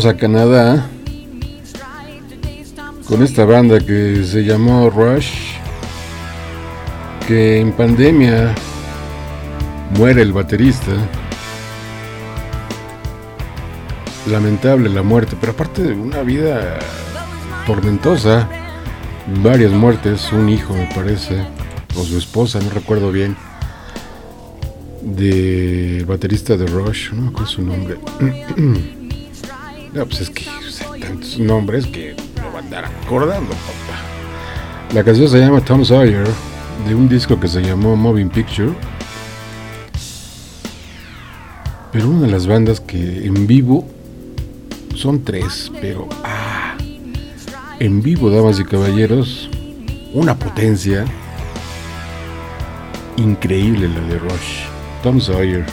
a Canadá con esta banda que se llamó Rush, que en pandemia muere el baterista. Lamentable la muerte, pero aparte de una vida tormentosa, varias muertes, un hijo me parece, o su esposa, no recuerdo bien, del baterista de Rush, no me su nombre. Pues es que hay tantos nombres que no van a andar acordando, papá. La canción se llama Tom Sawyer, de un disco que se llamó Moving Picture. Pero una de las bandas que en vivo son tres, pero ah, en vivo, damas y caballeros, una potencia increíble la de Rush. Tom Sawyer.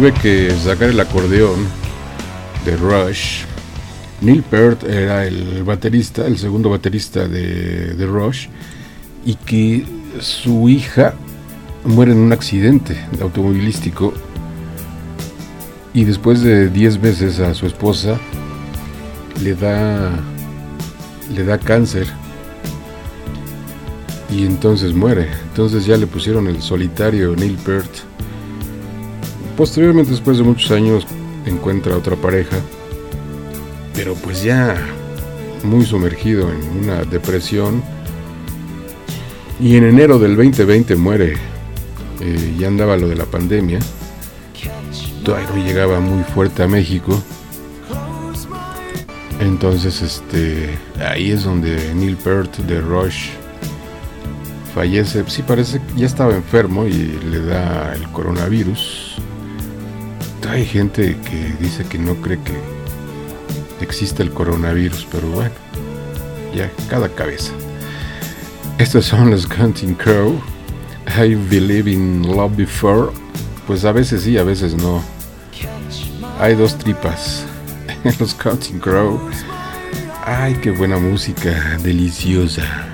Tuve que sacar el acordeón de Rush. Neil Peart era el baterista, el segundo baterista de, Rush, y que su hija muere en un accidente automovilístico y después de 10 veces a su esposa le da le da cáncer y entonces muere. Entonces ya le pusieron el solitario Neil Peart. Posteriormente, después de muchos años, encuentra otra pareja, pero pues ya muy sumergido en una depresión. Y en enero del 2020 muere. Eh, ya andaba lo de la pandemia. Todavía llegaba muy fuerte a México. Entonces, este, ahí es donde Neil Peart de Rush fallece. Sí, parece que ya estaba enfermo y le da el coronavirus. Hay gente que dice que no cree que existe el coronavirus, pero bueno, ya cada cabeza. Estos son los Counting Crow. I believe in love before. Pues a veces sí, a veces no. Hay dos tripas en los Counting Crow. Ay, qué buena música, deliciosa.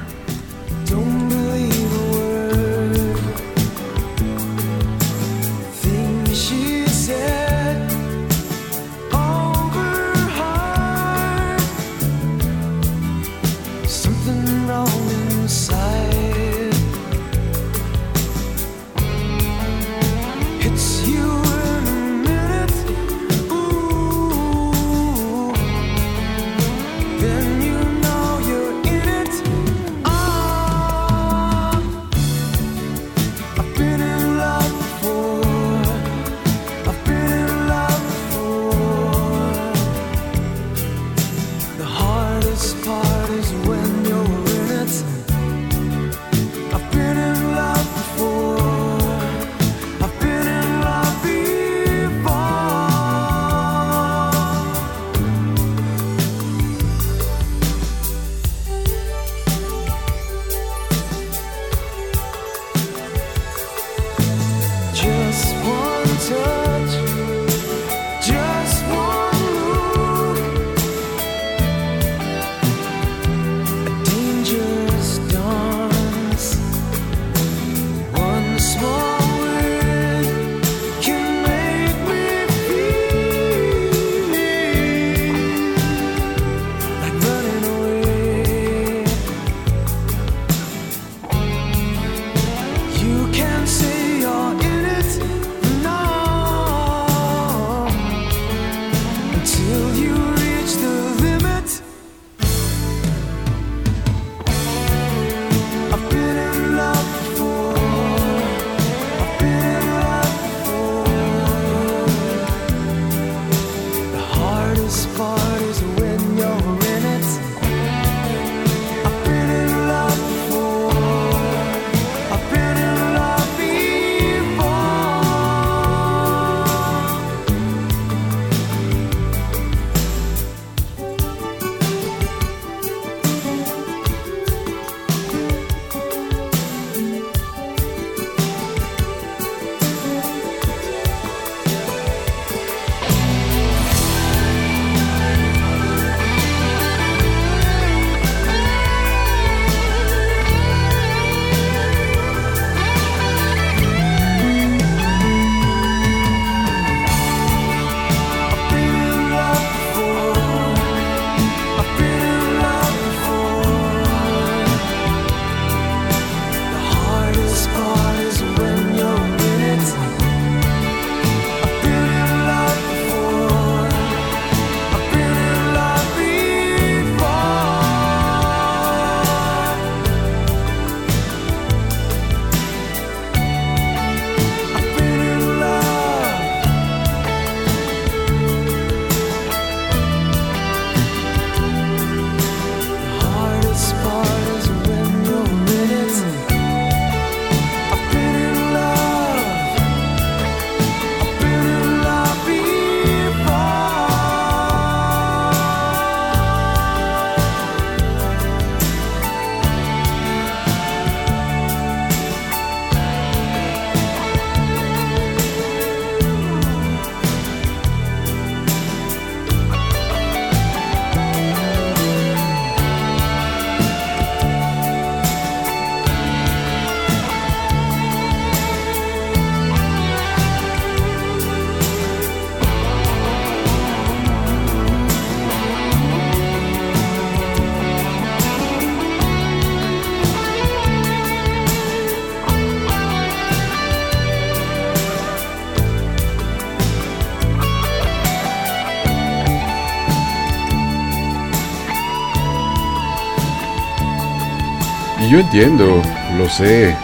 Yo entiendo, lo sé,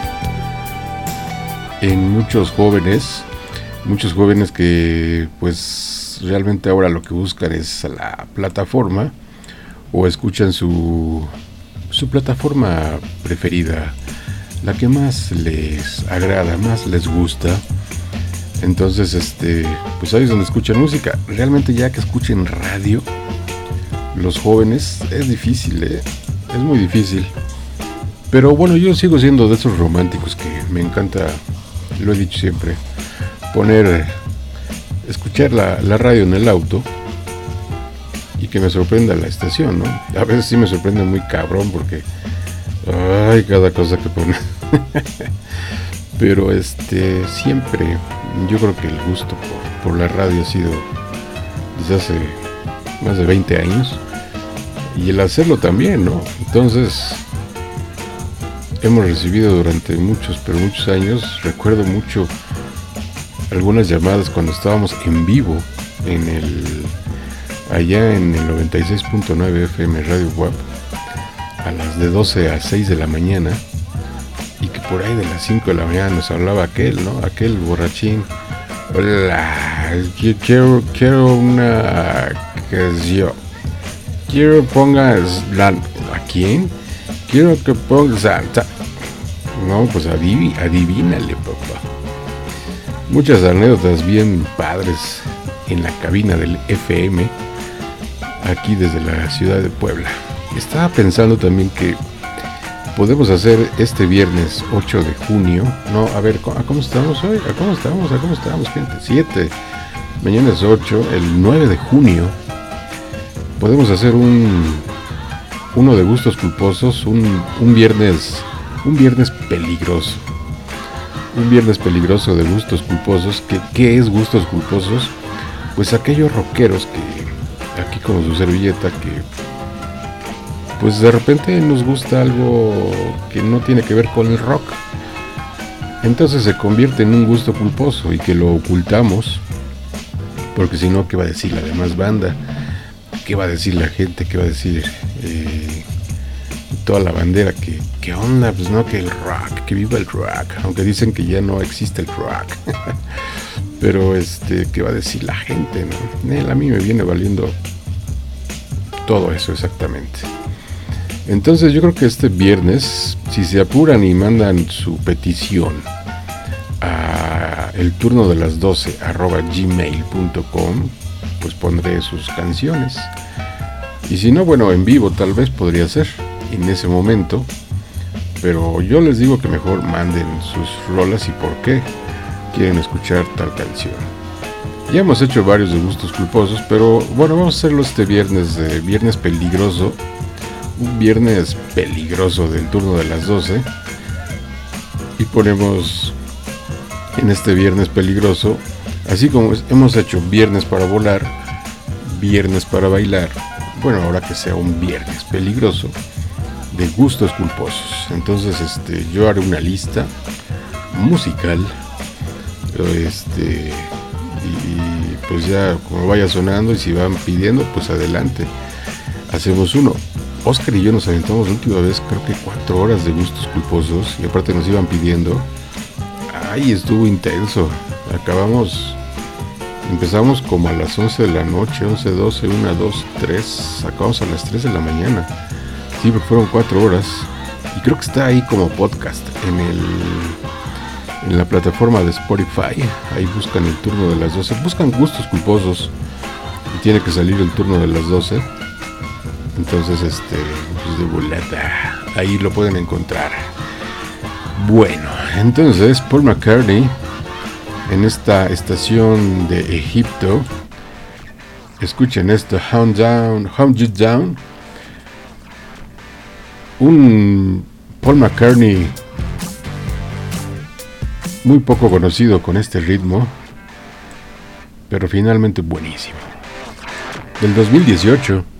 en muchos jóvenes, muchos jóvenes que pues realmente ahora lo que buscan es la plataforma o escuchan su, su plataforma preferida, la que más les agrada, más les gusta. Entonces, este, pues ahí es donde escuchan música. Realmente ya que escuchen radio, los jóvenes, es difícil, ¿eh? es muy difícil. Pero bueno, yo sigo siendo de esos románticos que me encanta, lo he dicho siempre, poner, escuchar la, la radio en el auto y que me sorprenda la estación, ¿no? A veces sí me sorprende muy cabrón porque, ay, cada cosa que pone. Pero este, siempre, yo creo que el gusto por, por la radio ha sido desde hace más de 20 años y el hacerlo también, ¿no? Entonces, hemos recibido durante muchos, pero muchos años, recuerdo mucho algunas llamadas cuando estábamos en vivo en el allá en el 96.9 FM Radio Web a las de 12 a 6 de la mañana y que por ahí de las 5 de la mañana nos hablaba aquel, ¿no? Aquel borrachín. Hola, qui- quiero, quiero una yo. Quiero pongas la ¿a quién? Quiero que pongas a, ta- no, pues adivínale, papá. Muchas anécdotas bien padres en la cabina del FM, aquí desde la ciudad de Puebla. Estaba pensando también que podemos hacer este viernes 8 de junio. No, a ver, ¿cómo, a cómo estamos hoy? ¿A cómo estamos? ¿A cómo estamos, gente? 7. Mañana es 8, el 9 de junio. Podemos hacer un uno de gustos culposos, un, un viernes un viernes peligroso. Un viernes peligroso de gustos culposos. ¿Qué, ¿Qué es gustos culposos? Pues aquellos rockeros que, aquí como su servilleta, que pues de repente nos gusta algo que no tiene que ver con el rock. Entonces se convierte en un gusto culposo y que lo ocultamos. Porque si no, ¿qué va a decir la demás banda? ¿Qué va a decir la gente? ¿Qué va a decir eh, toda la bandera? ¿Qué, ¿Qué onda? Pues no, que el rock, que viva el rock. Aunque dicen que ya no existe el rock. Pero este, ¿qué va a decir la gente? A mí me viene valiendo todo eso exactamente. Entonces yo creo que este viernes, si se apuran y mandan su petición a el turno de las 12 arroba gmail.com, pues pondré sus canciones. Y si no, bueno, en vivo tal vez podría ser en ese momento. Pero yo les digo que mejor manden sus rolas y por qué quieren escuchar tal canción. Ya hemos hecho varios de gustos culposos, pero bueno, vamos a hacerlo este viernes, de viernes peligroso. Un viernes peligroso del turno de las 12. Y ponemos en este viernes peligroso, así como hemos hecho viernes para volar, viernes para bailar, bueno, ahora que sea un viernes peligroso de gustos culposos. Entonces, este, yo haré una lista musical, este, y pues ya como vaya sonando y si van pidiendo, pues adelante. Hacemos uno. Oscar y yo nos aventamos la última vez, creo que cuatro horas de gustos culposos y aparte nos iban pidiendo. Ay, estuvo intenso. Acabamos, empezamos como a las 11 de la noche, 11, 12, 1, 2, 3. Acabamos a las 3 de la mañana. Sí, fueron cuatro horas. Y creo que está ahí como podcast en el en la plataforma de Spotify. Ahí buscan el turno de las 12. Buscan gustos culposos. Y tiene que salir el turno de las 12. Entonces, este, pues de boleta. Ahí lo pueden encontrar. Bueno, entonces Paul McCartney en esta estación de Egipto. Escuchen esto, Hound Down, Hound You Down. Un Paul McCartney muy poco conocido con este ritmo, pero finalmente buenísimo. Del 2018.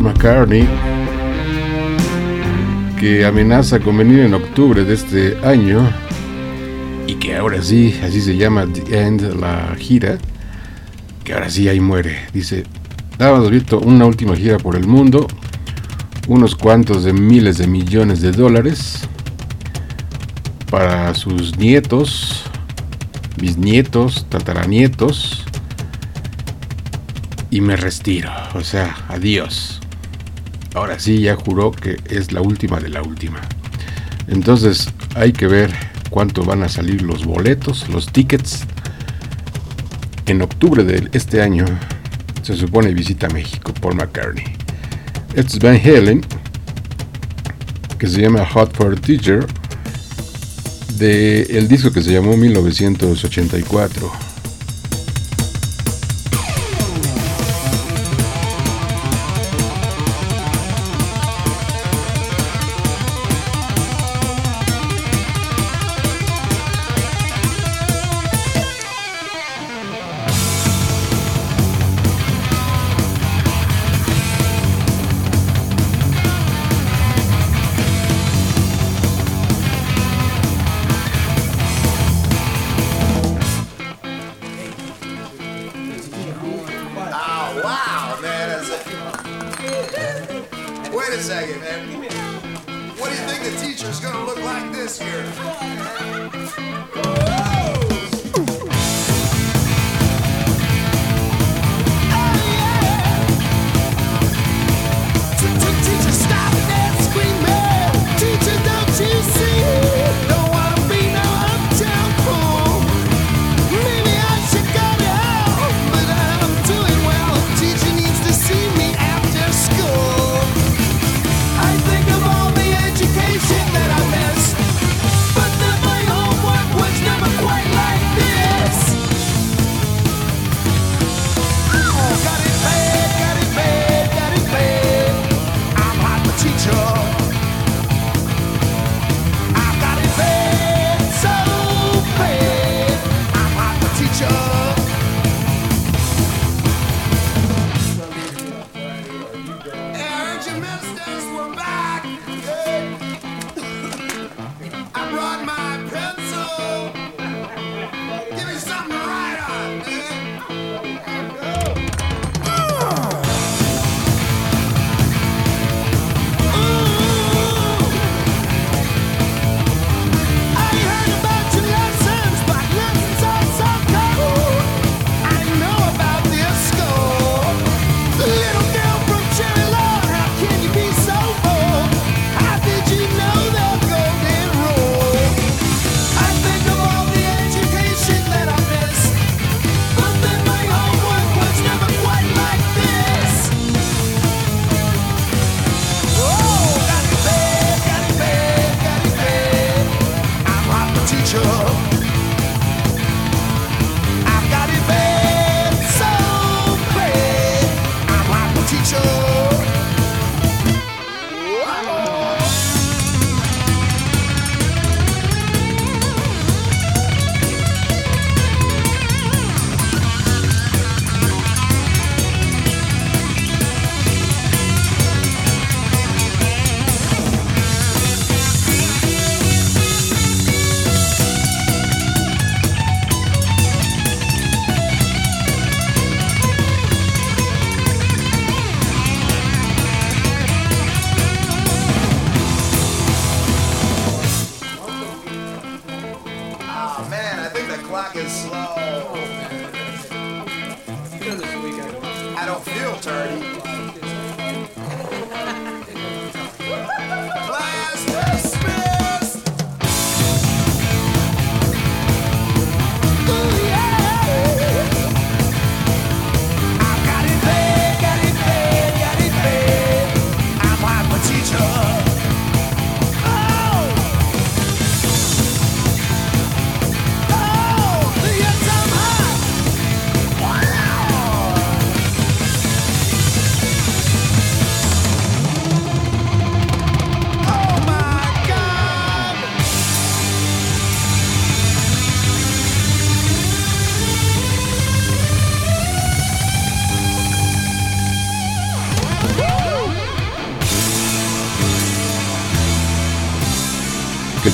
McCartney, que amenaza con venir en octubre de este año y que ahora sí, así se llama The End, la gira, que ahora sí ahí muere. Dice, dábamos visto una última gira por el mundo, unos cuantos de miles de millones de dólares para sus nietos, bisnietos, tataranietos, y me retiro, o sea, adiós. Ahora sí, ya juró que es la última de la última. Entonces hay que ver cuánto van a salir los boletos, los tickets. En octubre de este año se supone visita a México Paul McCartney. Este es Van Halen, que se llama Hot for Teacher, de el disco que se llamó 1984.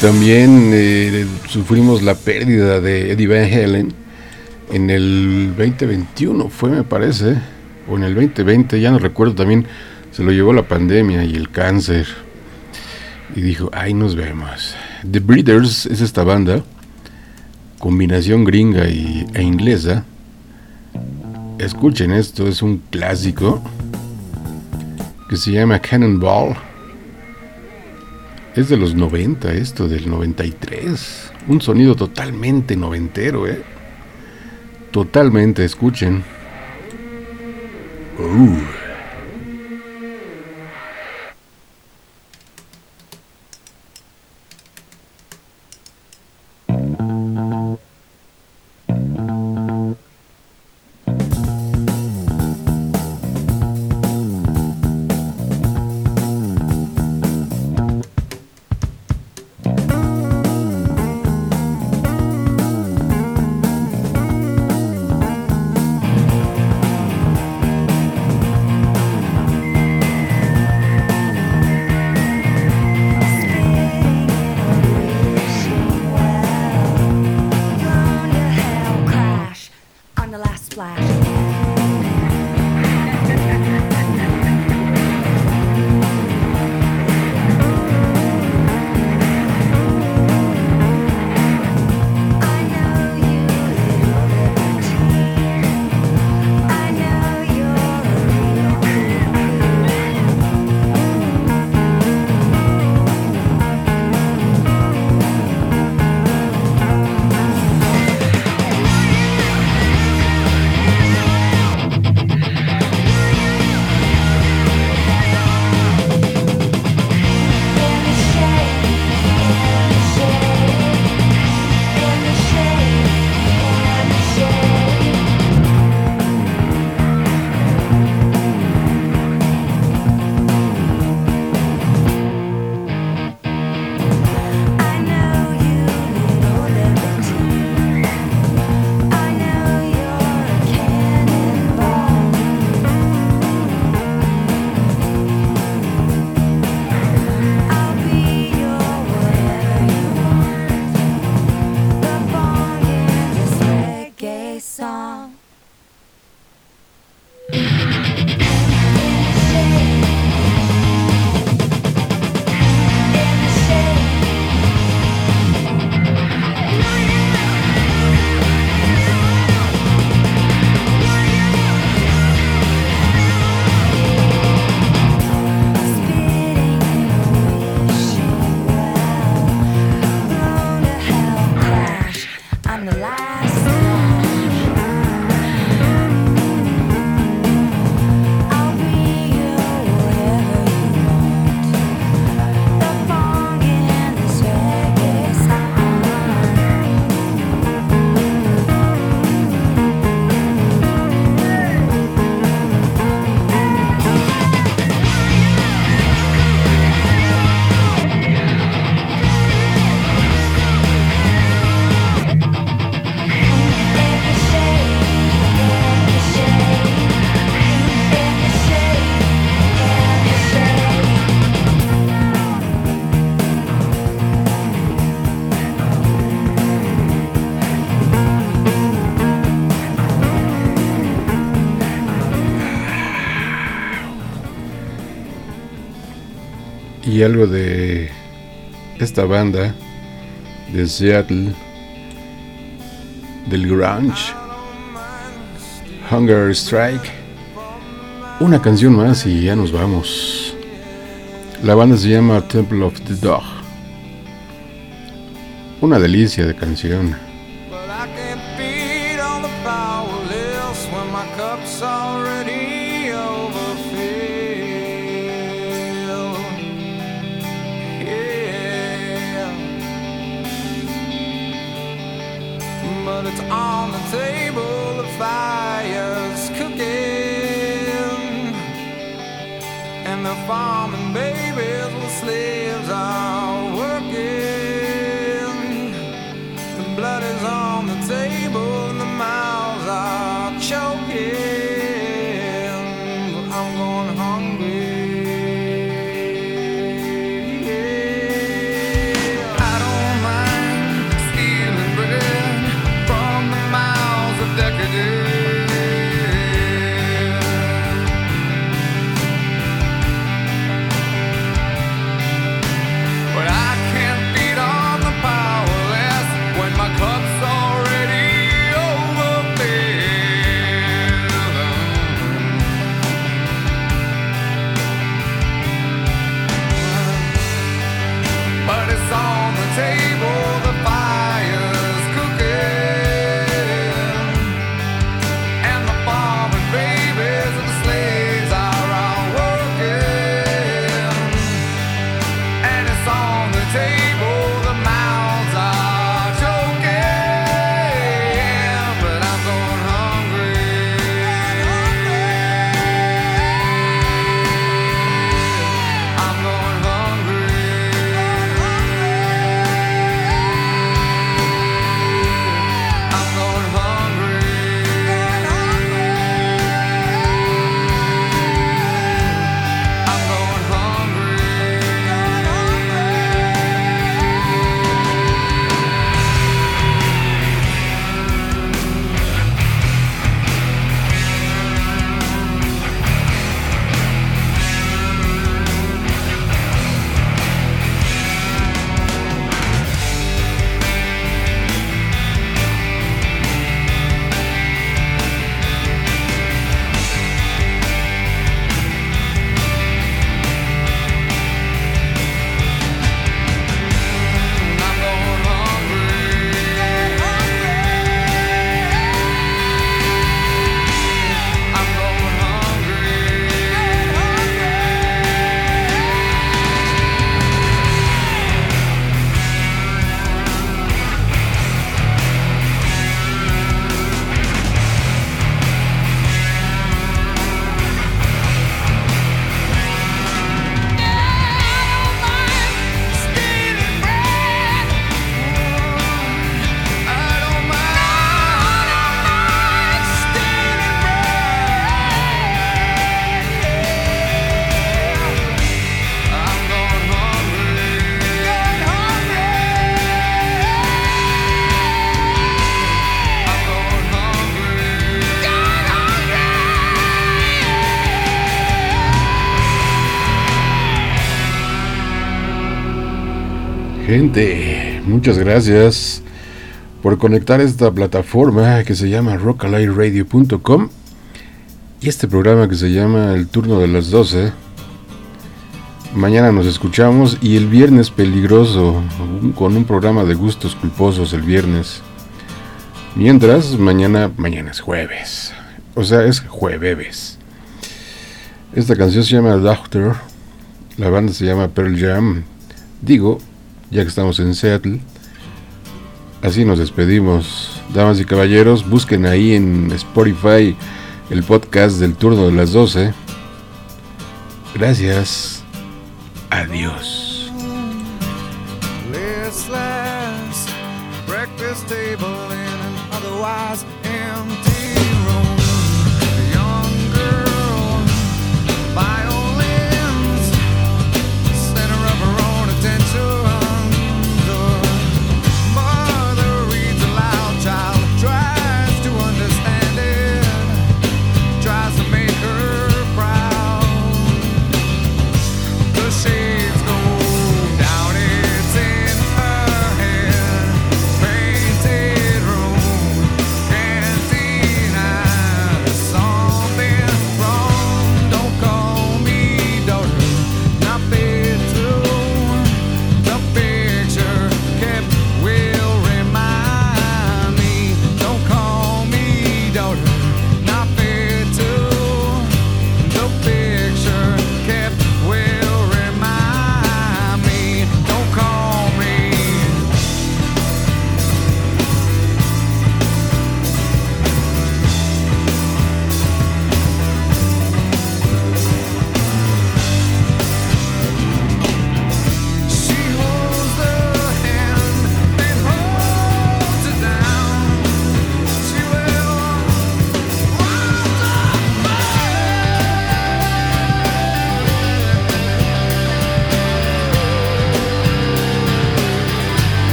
También eh, sufrimos la pérdida de Eddie Van Halen en el 2021, fue me parece, o en el 2020, ya no recuerdo también, se lo llevó la pandemia y el cáncer. Y dijo, ahí nos vemos. The Breeders es esta banda, combinación gringa y, e inglesa. Escuchen esto, es un clásico que se llama Cannonball. Es de los 90 esto, del 93. Un sonido totalmente noventero, ¿eh? Totalmente, escuchen. Uh. Y algo de esta banda de Seattle del grunge Hunger Strike. Una canción más y ya nos vamos. La banda se llama Temple of the Dog. Una delicia de canción And babies will sleep. Muchas gracias por conectar esta plataforma que se llama rockalayradio.com y este programa que se llama El turno de las 12. Mañana nos escuchamos y el viernes peligroso con un programa de gustos culposos el viernes. Mientras mañana mañana es jueves. O sea, es jueves. Esta canción se llama Doctor. La banda se llama Pearl Jam. Digo, ya que estamos en Seattle. Así nos despedimos. Damas y caballeros, busquen ahí en Spotify el podcast del turno de las 12. Gracias. Adiós.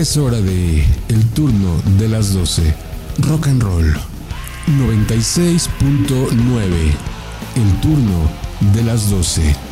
Es hora de el turno de las 12. Rock and roll 96.9. El turno de las 12.